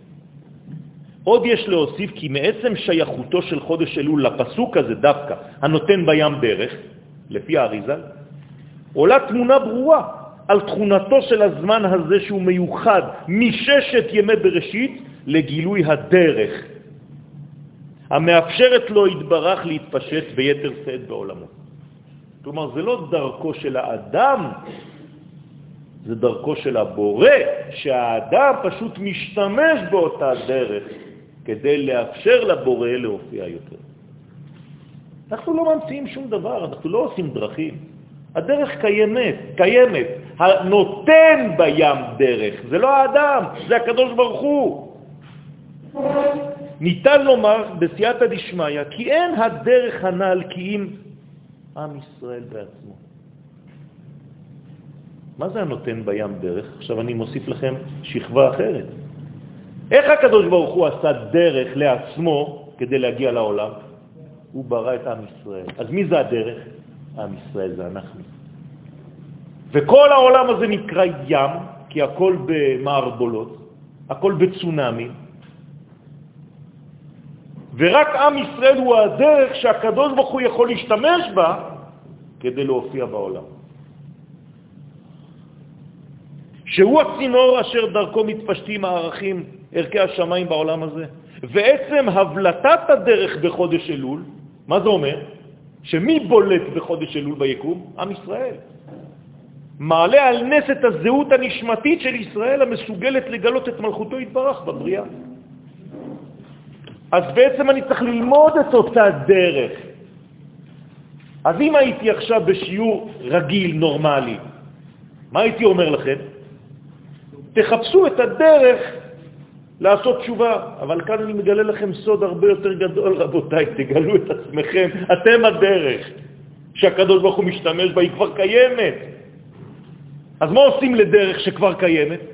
S1: עוד יש להוסיף כי מעצם שייכותו של חודש אלול לפסוק הזה דווקא, הנותן בים דרך, לפי האריזה, עולה תמונה ברורה על תכונתו של הזמן הזה שהוא מיוחד מששת ימי בראשית לגילוי הדרך, המאפשרת לו התברך להתפשט ביתר שאת בעולמו. כלומר, זה לא דרכו של האדם, זה דרכו של הבורא, שהאדם פשוט משתמש באותה דרך כדי לאפשר לבורא להופיע יותר. אנחנו לא ממציאים שום דבר, אנחנו לא עושים דרכים. הדרך קיימת, קיימת. הנותן בים דרך, זה לא האדם, זה הקדוש ברוך הוא. ניתן לומר בסייעתא דשמיא כי אין הדרך הנ"ל כי אם עם ישראל בעצמו. מה זה הנותן בים דרך? עכשיו אני מוסיף לכם שכבה אחרת. איך הקדוש ברוך הוא עשה דרך לעצמו כדי להגיע לעולם? הוא ברא את עם ישראל. אז מי זה הדרך? עם ישראל זה אנחנו. וכל העולם הזה נקרא ים, כי הכל במערבולות, הכל בצונאמי, ורק עם ישראל הוא הדרך שהקדוש ברוך הוא יכול להשתמש בה כדי להופיע בעולם. שהוא הצינור אשר דרכו מתפשטים הערכים, ערכי השמיים בעולם הזה. ועצם הבלטת הדרך בחודש אלול, מה זה אומר? שמי בולט בחודש אלול ביקום? עם ישראל. מעלה על נס את הזהות הנשמתית של ישראל המסוגלת לגלות את מלכותו יתברך בבריאה. אז בעצם אני צריך ללמוד את אותה דרך. אז אם הייתי עכשיו בשיעור רגיל, נורמלי, מה הייתי אומר לכם? תחפשו את הדרך לעשות תשובה. אבל כאן אני מגלה לכם סוד הרבה יותר גדול, רבותיי, תגלו את עצמכם, אתם הדרך שהקדוש ברוך הוא משתמש בה, היא כבר קיימת. אז מה עושים לדרך שכבר קיימת?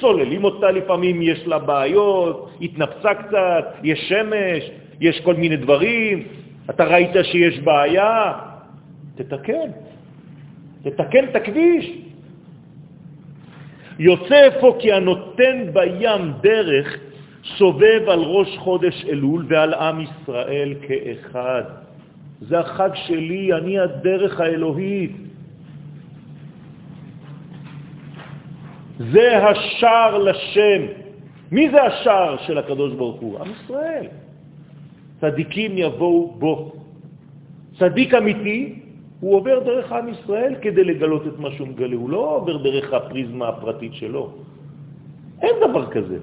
S1: סוללים אותה, לפעמים יש לה בעיות, התנפצה קצת, יש שמש, יש כל מיני דברים, אתה ראית שיש בעיה, תתקן, תתקן את הכביש. יוצא אפוא כי הנותן בים דרך סובב על ראש חודש אלול ועל עם ישראל כאחד. זה החג שלי, אני הדרך האלוהית. זה השער לשם. מי זה השער של הקדוש ברוך הוא? עם ישראל. צדיקים יבואו בו. צדיק אמיתי, הוא עובר דרך עם ישראל כדי לגלות את מה שהוא מגלה, הוא לא עובר דרך הפריזמה הפרטית שלו. אין דבר כזה.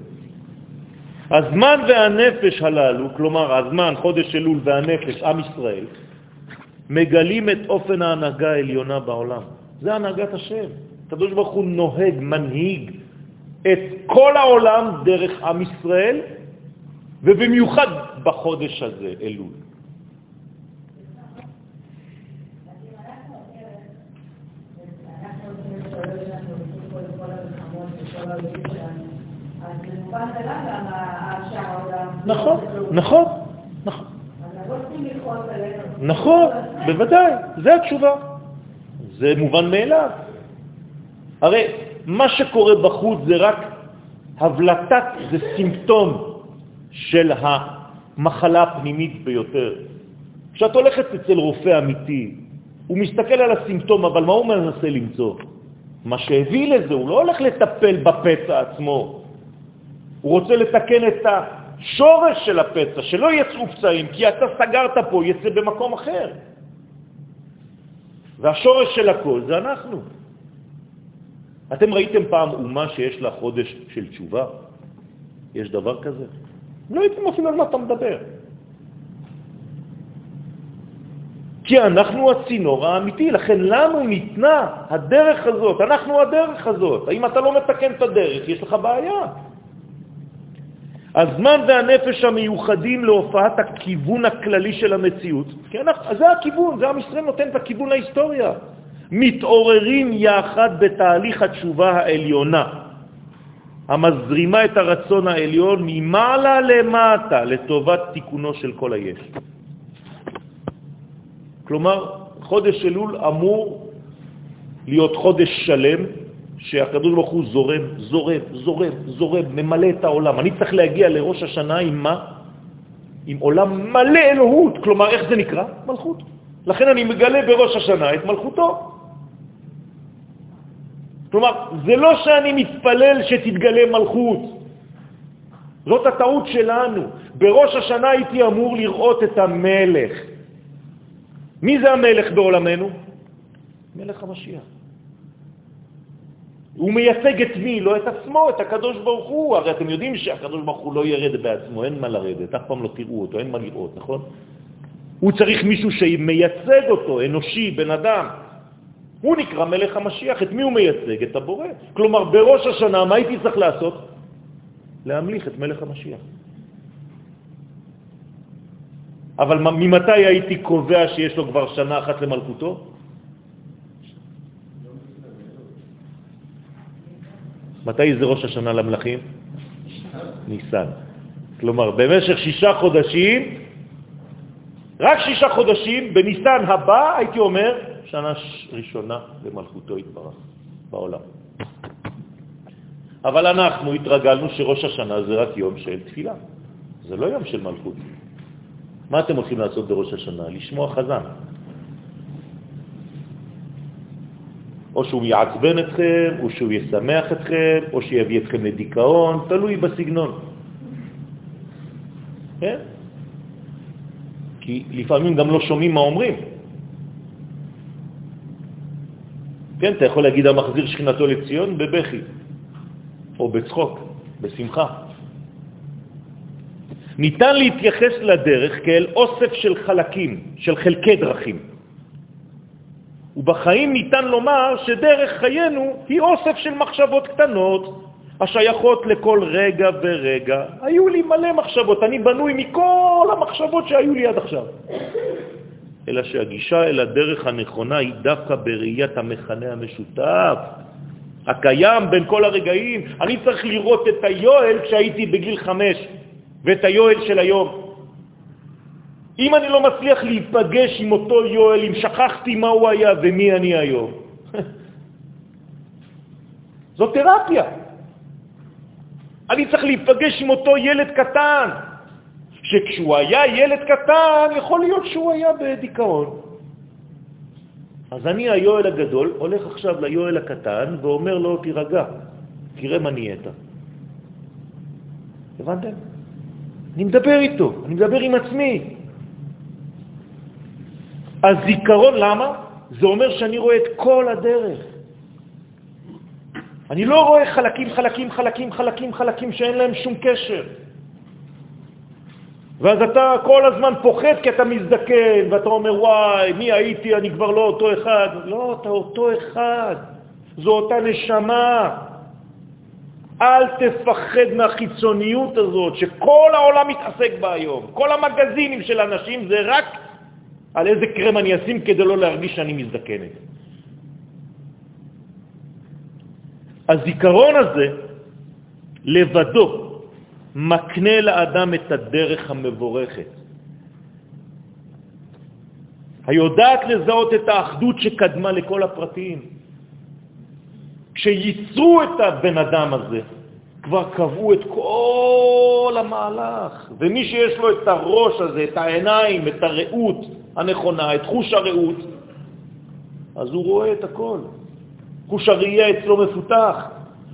S1: הזמן והנפש הללו, כלומר הזמן, חודש אלול והנפש, עם ישראל, מגלים את אופן ההנהגה העליונה בעולם. זה הנהגת השם. הקדוש ברוך הוא נוהג, מנהיג את כל העולם דרך עם ישראל, ובמיוחד בחודש הזה, אלול. נכון, נכון, נכון. נכון, בוודאי, זה התשובה. זה מובן מאליו. הרי מה שקורה בחוץ זה רק הבלטת, זה סימפטום של המחלה הפנימית ביותר. כשאת הולכת אצל רופא אמיתי, הוא מסתכל על הסימפטום, אבל מה הוא מנסה למצוא? מה שהביא לזה, הוא לא הולך לטפל בפצע עצמו. הוא רוצה לתקן את השורש של הפצע, שלא יצאו פצעים, כי אתה סגרת פה, יצא במקום אחר. והשורש של הכל זה אנחנו. אתם ראיתם פעם אומה שיש לה חודש של תשובה? יש דבר כזה? לא הייתם אפילו על מה אתה מדבר. כי אנחנו הצינור האמיתי, לכן לנו ניתנה הדרך הזאת, אנחנו הדרך הזאת. האם אתה לא מתקן את הדרך, יש לך בעיה. הזמן והנפש המיוחדים להופעת הכיוון הכללי של המציאות, כי אנחנו, זה הכיוון, זה עם ישראל נותן את הכיוון להיסטוריה. מתעוררים יחד בתהליך התשובה העליונה, המזרימה את הרצון העליון ממעלה למטה לטובת תיקונו של כל היש. כלומר, חודש אלול אמור להיות חודש שלם שהקדוש ברוך הוא זורם, זורם, זורם, זורם, ממלא את העולם. אני צריך להגיע לראש השנה עם מה? עם עולם מלא אלוהות. כלומר, איך זה נקרא? מלכות. לכן אני מגלה בראש השנה את מלכותו. כלומר, זה לא שאני מתפלל שתתגלה מלכות. זאת הטעות שלנו. בראש השנה הייתי אמור לראות את המלך. מי זה המלך בעולמנו? מלך המשיח. הוא מייצג את מי? לא את עצמו, את הקדוש ברוך הוא. הרי אתם יודעים שהקדוש ברוך הוא לא ירד בעצמו, אין מה לרדת, אף פעם לא תראו אותו, אין מה לראות, נכון? הוא צריך מישהו שמייצג אותו, אנושי, בן אדם. הוא נקרא מלך המשיח. את מי הוא מייצג? את הבורא. כלומר, בראש השנה, מה הייתי צריך לעשות? להמליך את מלך המשיח. אבל ממתי הייתי קובע שיש לו כבר שנה אחת למלכותו? מתי זה ראש השנה למלכים? ניסן. כלומר, במשך שישה חודשים, רק שישה חודשים, בניסן הבא, הייתי אומר, שנה ראשונה למלכותו התברך בעולם. אבל אנחנו התרגלנו שראש השנה זה רק יום של תפילה, זה לא יום של מלכות. מה אתם הולכים לעשות בראש השנה? לשמוע חזן. או שהוא יעצבן אתכם, או שהוא ישמח אתכם, או שיביא אתכם לדיכאון, תלוי בסגנון. כן? כי לפעמים גם לא שומעים מה אומרים. כן, אתה יכול להגיד המחזיר שכינתו לציון בבכי, או בצחוק, בשמחה. ניתן להתייחס לדרך כאל אוסף של חלקים, של חלקי דרכים. ובחיים ניתן לומר שדרך חיינו היא אוסף של מחשבות קטנות השייכות לכל רגע ורגע. היו לי מלא מחשבות, אני בנוי מכל המחשבות שהיו לי עד עכשיו. אלא שהגישה אל הדרך הנכונה היא דווקא בראיית המכנה המשותף, הקיים בין כל הרגעים. אני צריך לראות את היואל כשהייתי בגיל חמש, ואת היואל של היום. אם אני לא מצליח להיפגש עם אותו יואל, אם שכחתי מה הוא היה ומי אני היום, זו תרפיה. אני צריך להיפגש עם אותו ילד קטן, שכשהוא היה ילד קטן, יכול להיות שהוא היה בדיכאון. אז אני, היואל הגדול, הולך עכשיו ליואל הקטן ואומר לו, תירגע, תראה מה נהיית. הבנתם? אני מדבר איתו, אני מדבר עם עצמי. הזיכרון, למה? זה אומר שאני רואה את כל הדרך. אני לא רואה חלקים, חלקים, חלקים, חלקים, חלקים שאין להם שום קשר. ואז אתה כל הזמן פוחד כי אתה מזדקן, ואתה אומר, וואי, מי הייתי, אני כבר לא אותו אחד. לא, אתה אותו אחד. זו אותה נשמה. אל תפחד מהחיצוניות הזאת שכל העולם מתעסק בה היום. כל המגזינים של אנשים זה רק על איזה קרם אני אשים כדי לא להרגיש שאני מזדקנת. הזיכרון הזה לבדו מקנה לאדם את הדרך המבורכת. היודעת לזהות את האחדות שקדמה לכל הפרטים. כשייצרו את הבן אדם הזה, כבר קבעו את כל המהלך, ומי שיש לו את הראש הזה, את העיניים, את הראות הנכונה, את חוש הראות, אז הוא רואה את הכל. חוש הראייה אצלו מפותח,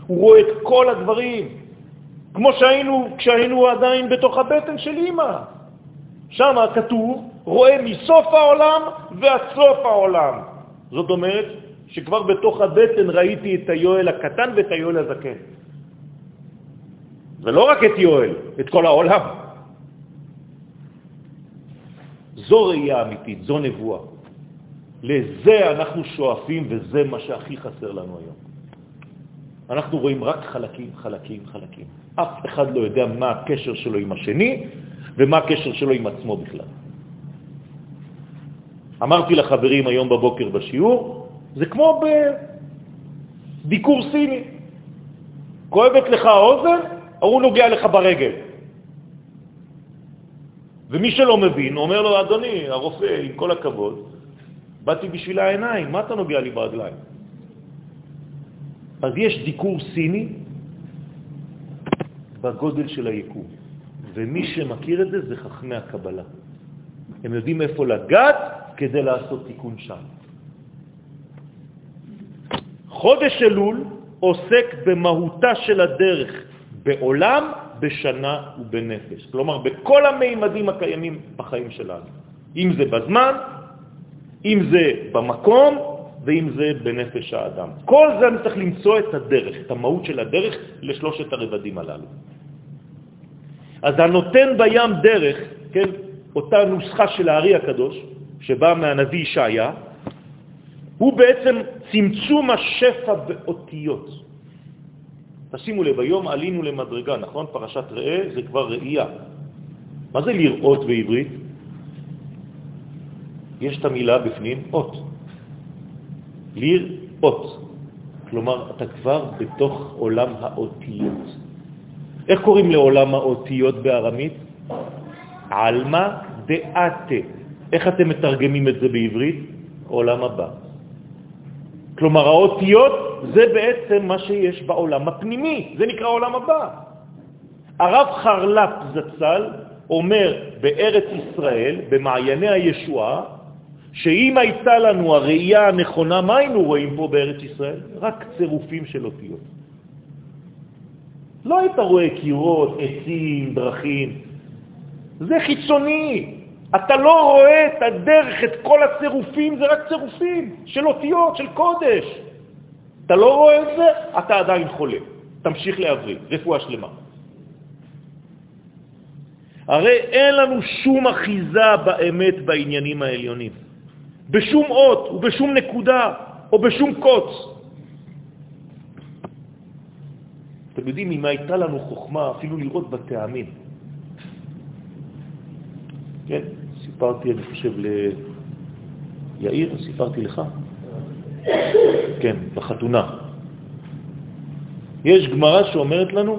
S1: הוא רואה את כל הדברים, כמו שהיינו כשהיינו עדיין בתוך הבטן של אמא. שם כתוב, רואה מסוף העולם ועד סוף העולם. זאת אומרת שכבר בתוך הבטן ראיתי את היואל הקטן ואת היואל הזקן. ולא רק את יואל, את כל העולם. זו ראייה אמיתית, זו נבואה. לזה אנחנו שואפים וזה מה שהכי חסר לנו היום. אנחנו רואים רק חלקים, חלקים, חלקים. אף אחד לא יודע מה הקשר שלו עם השני ומה הקשר שלו עם עצמו בכלל. אמרתי לחברים היום בבוקר בשיעור, זה כמו בדיקור סיני. כואבת לך האוזן, הוא נוגע לך ברגל. ומי שלא מבין, אומר לו, אדוני, הרופא, עם כל הכבוד, באתי בשביל העיניים, מה אתה נוגע לי ברגליים? אז יש דיקור סיני בגודל של היקום, ומי שמכיר את זה זה חכמי הקבלה. הם יודעים איפה לגעת כדי לעשות תיקון שם. חודש אלול עוסק במהותה של הדרך, בעולם, בשנה ובנפש. כלומר, בכל המימדים הקיימים בחיים שלנו. אם זה בזמן, אם זה במקום, ואם זה בנפש האדם. כל זה אני צריך למצוא את הדרך, את המהות של הדרך לשלושת הרבדים הללו. אז הנותן בים דרך, כן, אותה נוסחה של הארי הקדוש, שבאה מהנביא ישעיה, הוא בעצם צמצום השפע באותיות. תשימו לב, היום עלינו למדרגה, נכון? פרשת ראה זה כבר ראייה. מה זה לראות בעברית? יש את המילה בפנים, אות. לראות. כלומר, אתה כבר בתוך עולם האותיות. איך קוראים לעולם האותיות בארמית? עלמא דאתה. איך אתם מתרגמים את זה בעברית? עולם הבא. כלומר, האותיות זה בעצם מה שיש בעולם הפנימי, זה נקרא עולם הבא. הרב חרל"פ זצ"ל אומר בארץ ישראל, במעייני הישועה, שאם הייתה לנו הראייה הנכונה, מה היינו רואים פה בארץ ישראל? רק צירופים של אותיות. לא היית רואה קירות, עצים, דרכים. זה חיצוני. אתה לא רואה את הדרך, את כל הצירופים, זה רק צירופים של אותיות, של קודש. אתה לא רואה את זה, אתה עדיין חולה. תמשיך להבריא, רפואה שלמה. הרי אין לנו שום אחיזה באמת בעניינים העליונים, בשום אות ובשום נקודה או בשום קוץ. אתם יודעים, אם הייתה לנו חוכמה אפילו לראות בטעמים, כן, סיפרתי, אני חושב, ליאיר, סיפרתי לך? כן, בחתונה. יש גמרא שאומרת לנו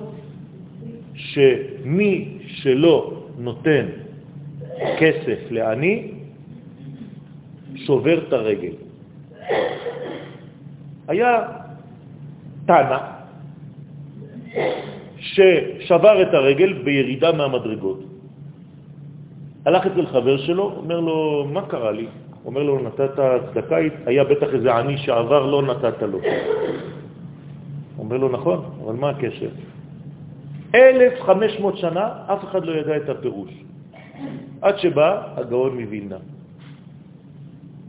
S1: שמי שלא נותן כסף לעני, שובר את הרגל. היה תנא ששבר את הרגל בירידה מהמדרגות. הלך אצל חבר שלו, אומר לו, מה קרה לי? אומר לו, נתת צדקה, היה בטח איזה עני שעבר, לא נתת לו. אומר לו, נכון, אבל מה הקשר? 1,500 שנה אף אחד לא ידע את הפירוש. עד שבא הגאון מווילנה.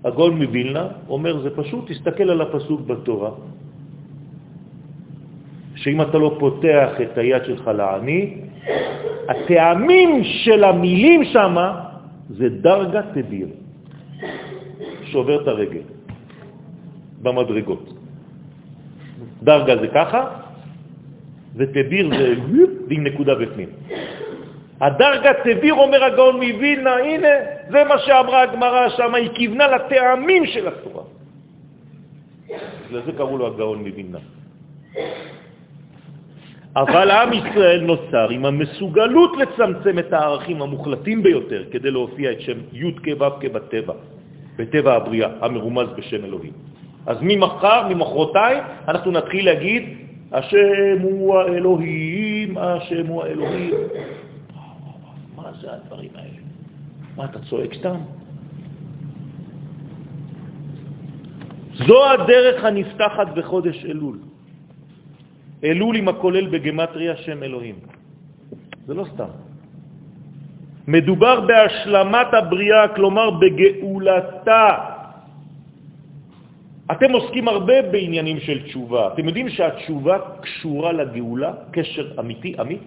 S1: הגאון מווילנה אומר, זה פשוט, תסתכל על הפסוק בתורה, שאם אתה לא פותח את היד שלך לעני, הטעמים של המילים שם זה דרגה תדיר, שובר את הרגל במדרגות. דרגה זה ככה, ותדיר זה עם נקודה בפנים. הדרגה תדיר, אומר הגאון מווילנה, הנה, זה מה שאמרה הגמרא שם, היא כיוונה לטעמים של התורה. לזה קראו לו הגאון מווילנה. אבל עם ישראל נוצר עם המסוגלות לצמצם את הערכים המוחלטים ביותר כדי להופיע את שם י' כו' כבטבע, בטבע הבריאה, המרומז בשם אלוהים. אז ממחר, ממחרתיים, אנחנו נתחיל להגיד, השם הוא האלוהים, השם הוא האלוהים. זה הדברים האלה? מה, אתה צועק סתם? זו הדרך הנפתחת בחודש אלול. אלול עם הכולל בגמטריה שם אלוהים. זה לא סתם. מדובר בהשלמת הבריאה, כלומר בגאולתה. אתם עוסקים הרבה בעניינים של תשובה. אתם יודעים שהתשובה קשורה לגאולה, קשר אמיתי, אמית?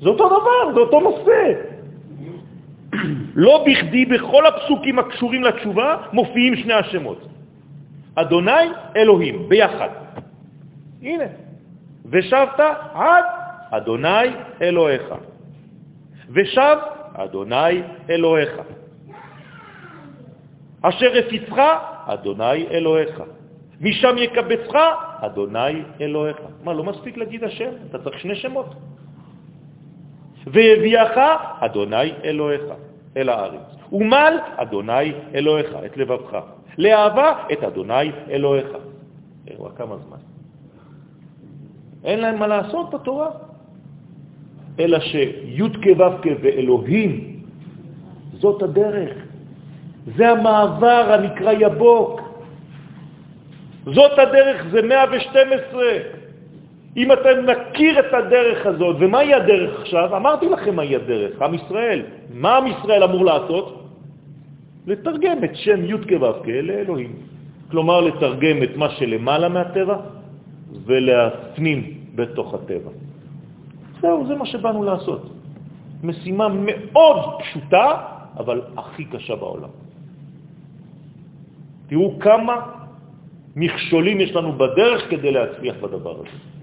S1: זה אותו דבר, זה אותו נושא. לא בכדי בכל הפסוקים הקשורים לתשובה מופיעים שני השמות. אדוני, אלוהים, ביחד. הנה, ושבת עד אדוני אלוהיך. ושב אדוני אלוהיך. אשר רפיצך, אדוני אלוהיך. משם יקבצך, אדוני אלוהיך. מה, לא מספיק להגיד השם? אתה צריך שני שמות. ויביאך, אדוני אלוהיך, אל הארץ. ומל, אדוני אלוהיך, את לבבך. לאהבה, את אדוני אלוהיך. כמה זמן. אין להם מה לעשות בתורה. אלא שי' כו' ואלוהים, זאת הדרך. זה המעבר הנקרא יבוק. זאת הדרך, זה 112. אם אתם נכיר את הדרך הזאת, ומהי הדרך עכשיו? אמרתי לכם מהי הדרך, עם ישראל. מה עם ישראל אמור לעשות? לתרגם את שם י' כו' לאלוהים. כלומר, לתרגם את מה שלמעלה מהטבע ולהפנים בתוך הטבע. זהו, זה מה שבאנו לעשות. משימה מאוד פשוטה, אבל הכי קשה בעולם. תראו כמה מכשולים יש לנו בדרך כדי להצליח בדבר הזה.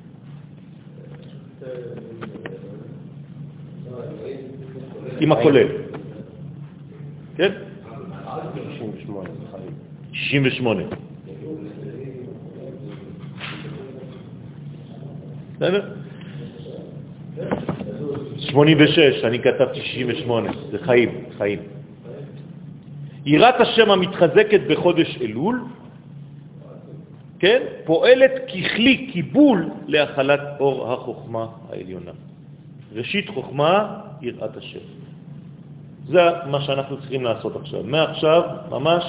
S1: עם הכולל. כן? 68. בסדר? 86, אני כתבתי 68, זה חיים, חיים. יראת השם המתחזקת בחודש אלול, כן, פועלת ככלי קיבול להחלת אור החוכמה העליונה. ראשית חוכמה, יראת השם. זה מה שאנחנו צריכים לעשות עכשיו. מעכשיו, ממש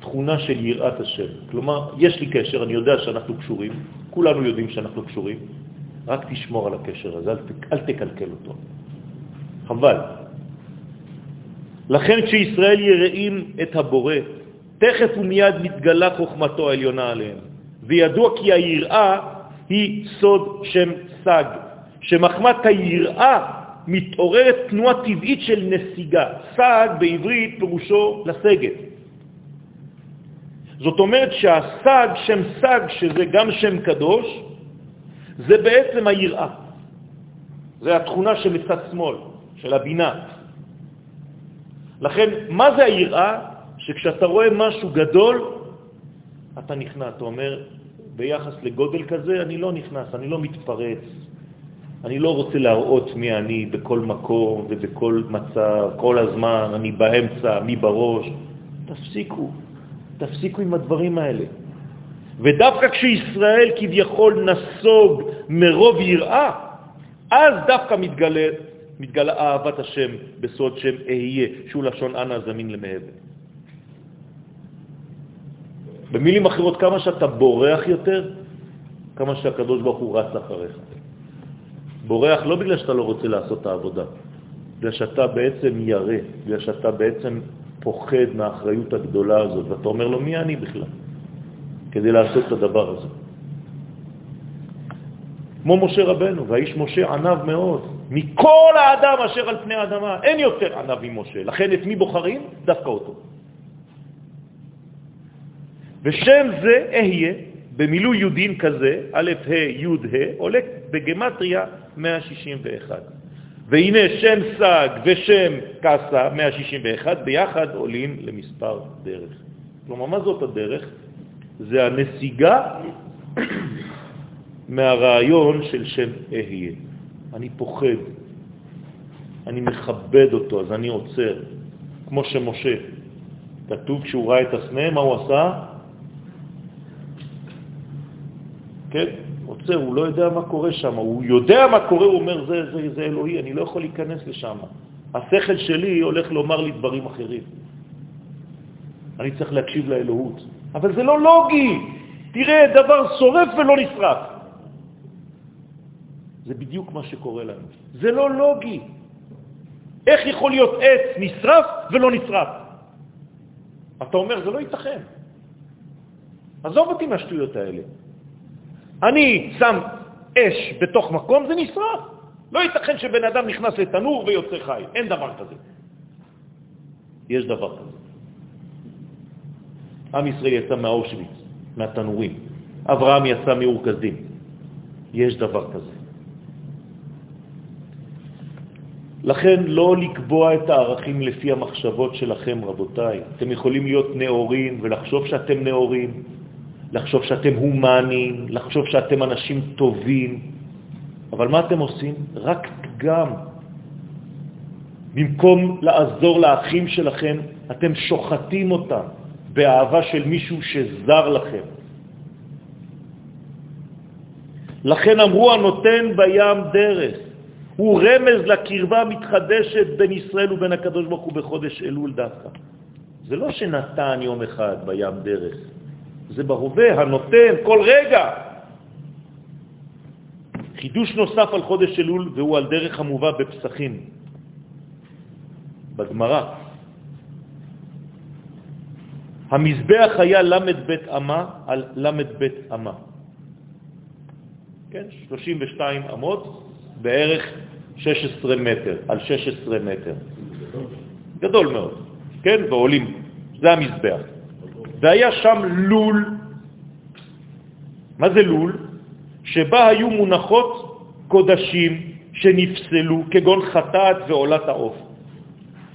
S1: תכונה של יראת השם. כלומר, יש לי קשר, אני יודע שאנחנו קשורים, כולנו יודעים שאנחנו קשורים, רק תשמור על הקשר הזה, אל, אל תקלקל אותו. חבל. לכן כשישראל יראים את הבורא, תכף ומיד מתגלה חוכמתו העליונה עליהם. וידוע כי היראה היא סוד שם סג, שמחמת היראה מתעוררת תנועה טבעית של נסיגה. סג בעברית פירושו לסגת. זאת אומרת שהסג, שם סג, שזה גם שם קדוש, זה בעצם היראה. זה התכונה של מצד שמאל, של הבינה. לכן, מה זה היראה? שכשאתה רואה משהו גדול, אתה נכנע, אתה אומר, ביחס לגודל כזה אני לא נכנס, אני לא מתפרץ, אני לא רוצה להראות מי אני בכל מקום ובכל מצב, כל הזמן, אני באמצע, מי בראש. תפסיקו, תפסיקו עם הדברים האלה. ודווקא כשישראל כביכול נסוג מרוב יראה, אז דווקא מתגלה, מתגלה אהבת השם בסוד שם אהיה, שהוא לשון אנא זמין למעבר. במילים אחרות, כמה שאתה בורח יותר, כמה שהקדוש ברוך הוא רץ אחריך. בורח לא בגלל שאתה לא רוצה לעשות את העבודה, בגלל שאתה בעצם ירא, בגלל שאתה בעצם פוחד מהאחריות הגדולה הזאת, ואתה אומר לו, מי אני בכלל? כדי לעשות את הדבר הזה. כמו משה רבנו, והאיש משה ענב מאוד, מכל האדם אשר על פני האדמה, אין יותר ענב ממשה. לכן את מי בוחרים? דווקא אותו. ושם זה אהיה, במילוי יודין כזה, א' ה' י' ה', עולה בגמטריה 161. והנה שם סג ושם קסה, 161, ביחד עולים למספר דרך. כלומר, מה זאת הדרך? זה הנסיגה מהרעיון של שם אהיה. אני פוחד, אני מכבד אותו, אז אני עוצר, כמו שמשה. כתוב כשהוא ראה את הסנה, מה הוא עשה? כן? עוצר, הוא לא יודע מה קורה שם, הוא יודע מה קורה, הוא אומר, זה, זה, זה אלוהי, אני לא יכול להיכנס לשם. השכל שלי הולך לומר לי דברים אחרים. אני צריך להקשיב לאלוהות. אבל זה לא לוגי. תראה, דבר שורף ולא נשרף. זה בדיוק מה שקורה לנו. זה לא לוגי. איך יכול להיות עץ נשרף ולא נשרף? אתה אומר, זה לא ייתכן. עזוב אותי מהשטויות האלה. אני שם אש בתוך מקום, זה נשרף. לא ייתכן שבן אדם נכנס לתנור ויוצא חי. אין דבר כזה. יש דבר כזה. עם ישראל יצא מהאושוויץ, מהתנורים. אברהם יצא מאור כסדים. יש דבר כזה. לכן לא לקבוע את הערכים לפי המחשבות שלכם, רבותיי. אתם יכולים להיות נאורים ולחשוב שאתם נאורים, לחשוב שאתם הומניים, לחשוב שאתם אנשים טובים, אבל מה אתם עושים? רק פגם. במקום לעזור לאחים שלכם, אתם שוחטים אותם באהבה של מישהו שזר לכם. לכן אמרו הנותן בים דרך. הוא רמז לקרבה המתחדשת בין ישראל ובין הקדוש ברוך הוא בחודש אלול דווקא. זה לא שנתן יום אחד בים דרך, זה בהווה, הנותן, כל רגע. חידוש נוסף על חודש אלול, והוא על דרך המובא בפסחים, בגמרא. המזבח היה למד בית אמה על למד בית אמה. כן, 32 אמות, בערך 16 מטר, על 16 מטר. גדול מאוד, כן, ועולים. זה המזבח. והיה שם לול. מה זה לול? שבה היו מונחות קודשים שנפסלו, כגון חטאת ועולת העוף.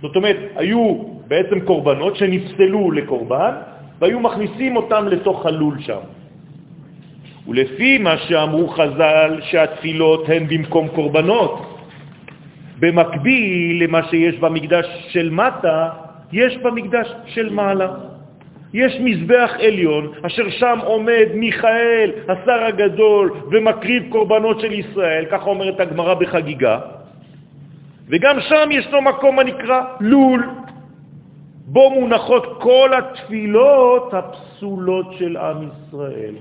S1: זאת אומרת, היו בעצם קורבנות שנפסלו לקורבן, והיו מכניסים אותם לתוך הלול שם. ולפי מה שאמרו חז"ל, שהתפילות הן במקום קורבנות, במקביל למה שיש במקדש של מטה, יש במקדש של מעלה. יש מזבח עליון, אשר שם עומד מיכאל, השר הגדול, ומקריב קורבנות של ישראל, ככה אומרת הגמרא בחגיגה, וגם שם ישנו מקום הנקרא לול, בו מונחות כל התפילות הפסולות של עם ישראל.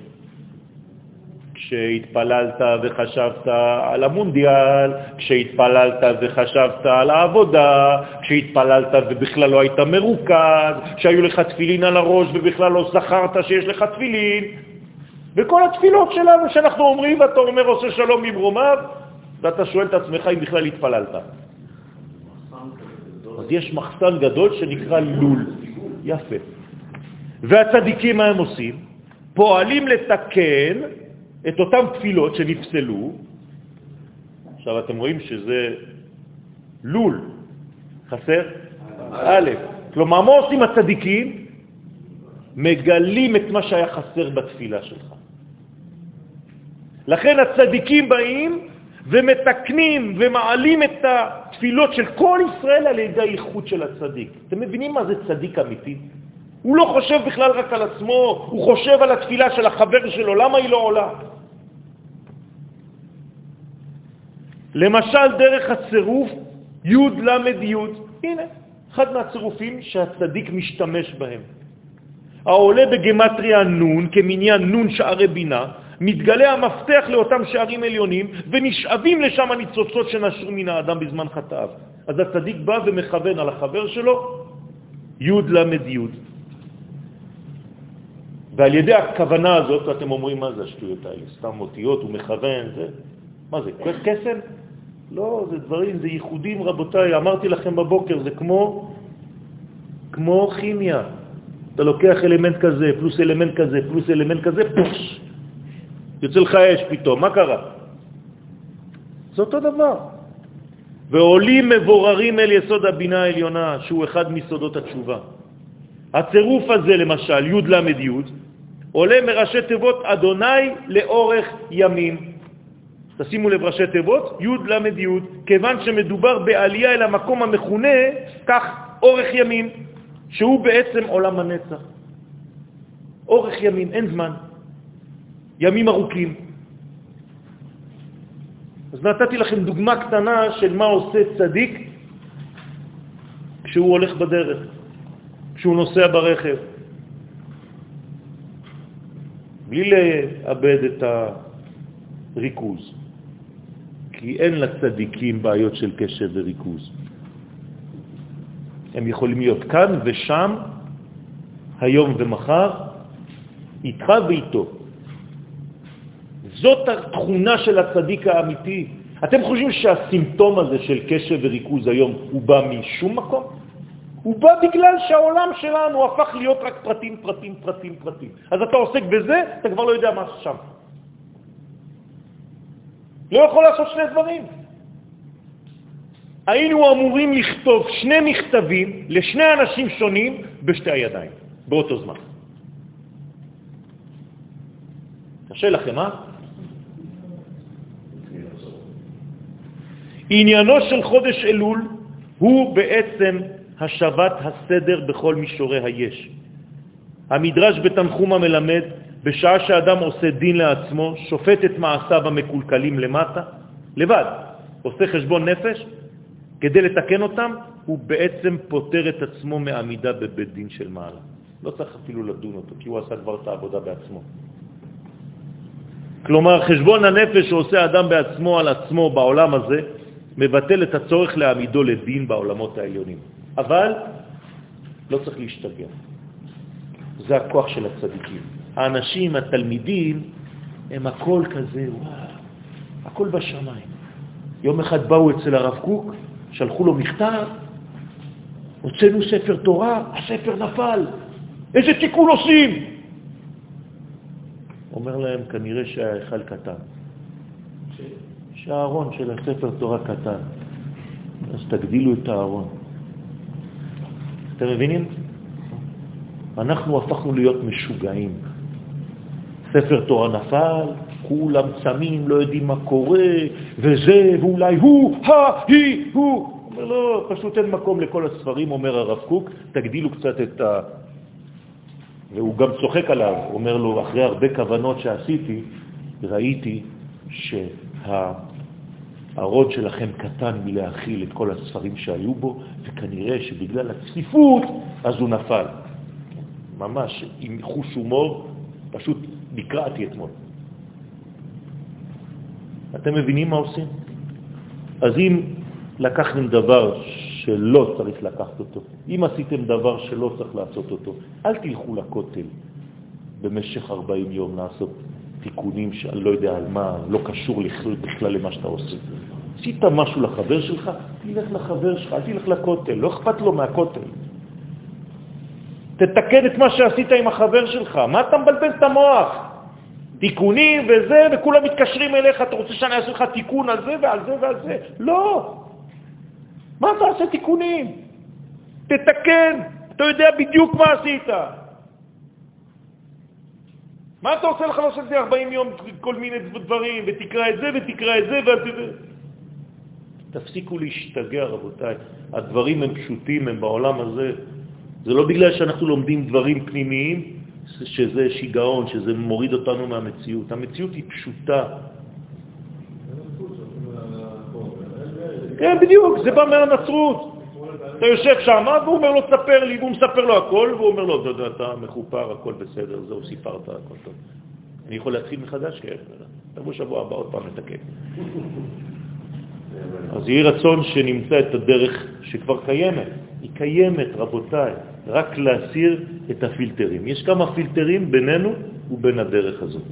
S1: כשהתפללת וחשבת על המונדיאל, כשהתפללת וחשבת על העבודה, כשהתפללת ובכלל לא היית מרוכז, כשהיו לך תפילין על הראש ובכלל לא זכרת שיש לך תפילין, וכל התפילות שלנו שאנחנו אומרים, ואתה אומר עושה שלום ממרומיו, ואתה שואל את עצמך אם בכלל התפללת. אז יש מחסן גדול שנקרא לול. יפה. והצדיקים, מה הם עושים? פועלים לתקן את אותן תפילות שנפסלו. עכשיו אתם רואים שזה לול, חסר א', כלומר מה עושים הצדיקים? מגלים את מה שהיה חסר בתפילה שלך. לכן הצדיקים באים ומתקנים ומעלים את התפילות של כל ישראל על ידי הייחוד של הצדיק. אתם מבינים מה זה צדיק אמיתי? הוא לא חושב בכלל רק על עצמו, הוא חושב על התפילה של החבר שלו, למה היא לא עולה? למשל דרך הצירוף י' ל' י', הנה, אחד מהצירופים שהצדיק משתמש בהם. העולה בגמטריה נון כמניין נון שערי בינה, מתגלה המפתח לאותם שערים עליונים ונשאבים לשם הניצוצות שנשרו מן האדם בזמן חטאיו. אז הצדיק בא ומכוון על החבר שלו י' ל' י'. ועל ידי הכוונה הזאת אתם אומרים, מה זה השטויות האלה? סתם אותיות, הוא מכוון, זה... מה זה, קסם? לא, זה דברים, זה ייחודים, רבותיי. אמרתי לכם בבוקר, זה כמו, כמו כימיה. אתה לוקח אלמנט כזה, פלוס אלמנט כזה, פלוס אלמנט כזה, פוש. יוצא לך אש פתאום, מה קרה? זה אותו דבר. ועולים מבוררים אל יסוד הבינה העליונה, שהוא אחד מסודות התשובה. הצירוף הזה, למשל, י' ל' י', עולה מראשי תיבות אדוני לאורך ימים. תשימו לב ראשי תיבות, י' ל' י', כיוון שמדובר בעלייה אל המקום המכונה כך אורך ימים, שהוא בעצם עולם הנצח. אורך ימים, אין זמן. ימים ארוכים. אז נתתי לכם דוגמה קטנה של מה עושה צדיק כשהוא הולך בדרך, כשהוא נוסע ברכב. בלי לאבד את הריכוז, כי אין לצדיקים בעיות של קשב וריכוז. הם יכולים להיות כאן ושם, היום ומחר, איתך ואיתו. זאת התכונה של הצדיק האמיתי. אתם חושבים שהסימפטום הזה של קשב וריכוז היום הוא בא משום מקום? הוא בא בגלל שהעולם שלנו הפך להיות רק פרטים, פרטים, פרטים, פרטים. אז אתה עוסק בזה, אתה כבר לא יודע מה שם. לא יכול לעשות שני דברים. היינו אמורים לכתוב שני מכתבים לשני אנשים שונים בשתי הידיים, באותו זמן. קשה לכם, אה? עניינו של חודש אלול הוא בעצם השבת הסדר בכל מישורי היש. המדרש בתנחום המלמד בשעה שאדם עושה דין לעצמו, שופט את מעשיו המקולקלים למטה, לבד, עושה חשבון נפש, כדי לתקן אותם, הוא בעצם פותר את עצמו מעמידה בבית דין של מעלה. לא צריך אפילו לדון אותו, כי הוא עשה כבר את העבודה בעצמו. כלומר, חשבון הנפש שעושה אדם בעצמו על עצמו בעולם הזה, מבטל את הצורך להעמידו לדין בעולמות העליונים. אבל לא צריך להשתגע. זה הכוח של הצדיקים. האנשים, התלמידים, הם הכל כזה, וואו, הכל בשמיים. יום אחד באו אצל הרב קוק, שלחו לו מכתב, הוצאנו ספר תורה, הספר נפל, איזה תיקון עושים? אומר להם, כנראה שההיכל קטן. שהארון של הספר תורה קטן. אז תגדילו את הארון. אתם מבינים? אנחנו הפכנו להיות משוגעים. ספר תורה נפל, כולם צמים, לא יודעים מה קורה, וזה, ואולי הוא, ה, היא, הוא. אומר, לא, פשוט אין מקום לכל הספרים, אומר הרב קוק, תגדילו קצת את ה... והוא גם צוחק עליו, אומר לו, אחרי הרבה כוונות שעשיתי, ראיתי שהרוד שלכם קטן מלהכיל את כל הספרים שהיו בו, וכנראה שבגלל הצפיפות אז הוא נפל. ממש עם חוש הומור, פשוט נקרעתי אתמול. אתם מבינים מה עושים? אז אם לקחתם דבר שלא צריך לקחת אותו, אם עשיתם דבר שלא צריך לעשות אותו, אל תלכו לכותל במשך 40 יום לעשות תיקונים שאני לא יודע על מה, לא קשור בכלל למה שאתה עושה. עשית משהו לחבר שלך, תלך לחבר שלך, אל תלך לכותל, לא אכפת לו מהכותל. תתקן את מה שעשית עם החבר שלך, מה אתה מבלבל את המוח? תיקונים וזה, וכולם מתקשרים אליך, אתה רוצה שאני אעשה לך תיקון על זה ועל זה ועל זה? לא. מה אתה עושה תיקונים? תתקן, אתה יודע בדיוק מה עשית. מה אתה לך לעשות את זה 40 יום כל מיני דברים, ותקרא את זה ותקרא את זה וזה? תפסיקו להשתגע, רבותיי. הדברים הם פשוטים, הם בעולם הזה. זה לא בגלל שאנחנו לומדים דברים פנימיים, שזה שיגעון, שזה מוריד אותנו מהמציאות. המציאות היא פשוטה. כן, בדיוק, זה בא מהנצרות. אתה יושב שם, והוא אומר לו, ספר לי, והוא מספר לו הכל, והוא אומר לו, אתה אתה מחופר, הכל בסדר, זהו, סיפרת, הכל טוב. אני יכול להתחיל מחדש? כן, תבוא שבוע הבא עוד פעם לתקן. אז יהי רצון שנמצא את הדרך שכבר קיימת. היא קיימת, רבותיי, רק להסיר את הפילטרים. יש כמה פילטרים בינינו ובין הדרך הזאת.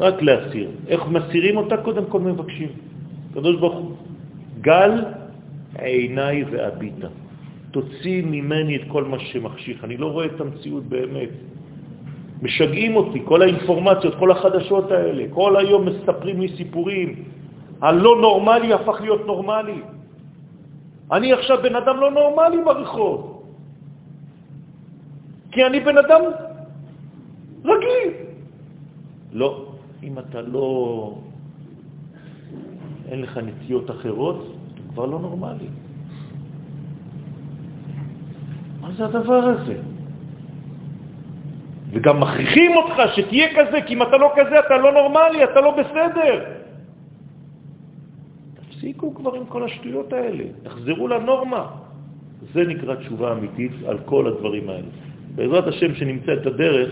S1: רק להסיר. איך מסירים אותה? קודם כל מבקשים. קדוש ברוך הוא, גל עיניי והביטה. תוציא ממני את כל מה שמחשיך. אני לא רואה את המציאות באמת. משגעים אותי, כל האינפורמציות, כל החדשות האלה. כל היום מספרים לי סיפורים. הלא נורמלי הפך להיות נורמלי. אני עכשיו בן אדם לא נורמלי ברחוב. כי אני בן אדם רגיל. לא, אם אתה לא... אין לך נטיות אחרות, אתה כבר לא נורמלי. מה זה הדבר הזה? וגם מכריחים אותך שתהיה כזה, כי אם אתה לא כזה, אתה לא נורמלי, אתה לא בסדר. תפסיקו כבר עם כל השטויות האלה, תחזרו לנורמה. זה נקרא תשובה אמיתית על כל הדברים האלה. בעזרת השם שנמצא את הדרך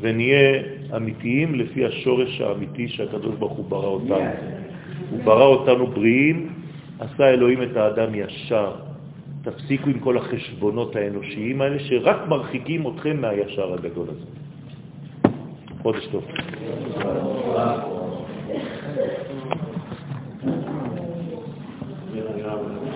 S1: ונהיה אמיתיים לפי השורש האמיתי שהקדוש ברוך הוא ברא אותנו. הוא ברא אותנו בריאים, עשה אלוהים את האדם ישר. תפסיקו עם כל החשבונות האנושיים האלה שרק מרחיקים אתכם מהישר הגדול הזה. חודש טוב. Thank you.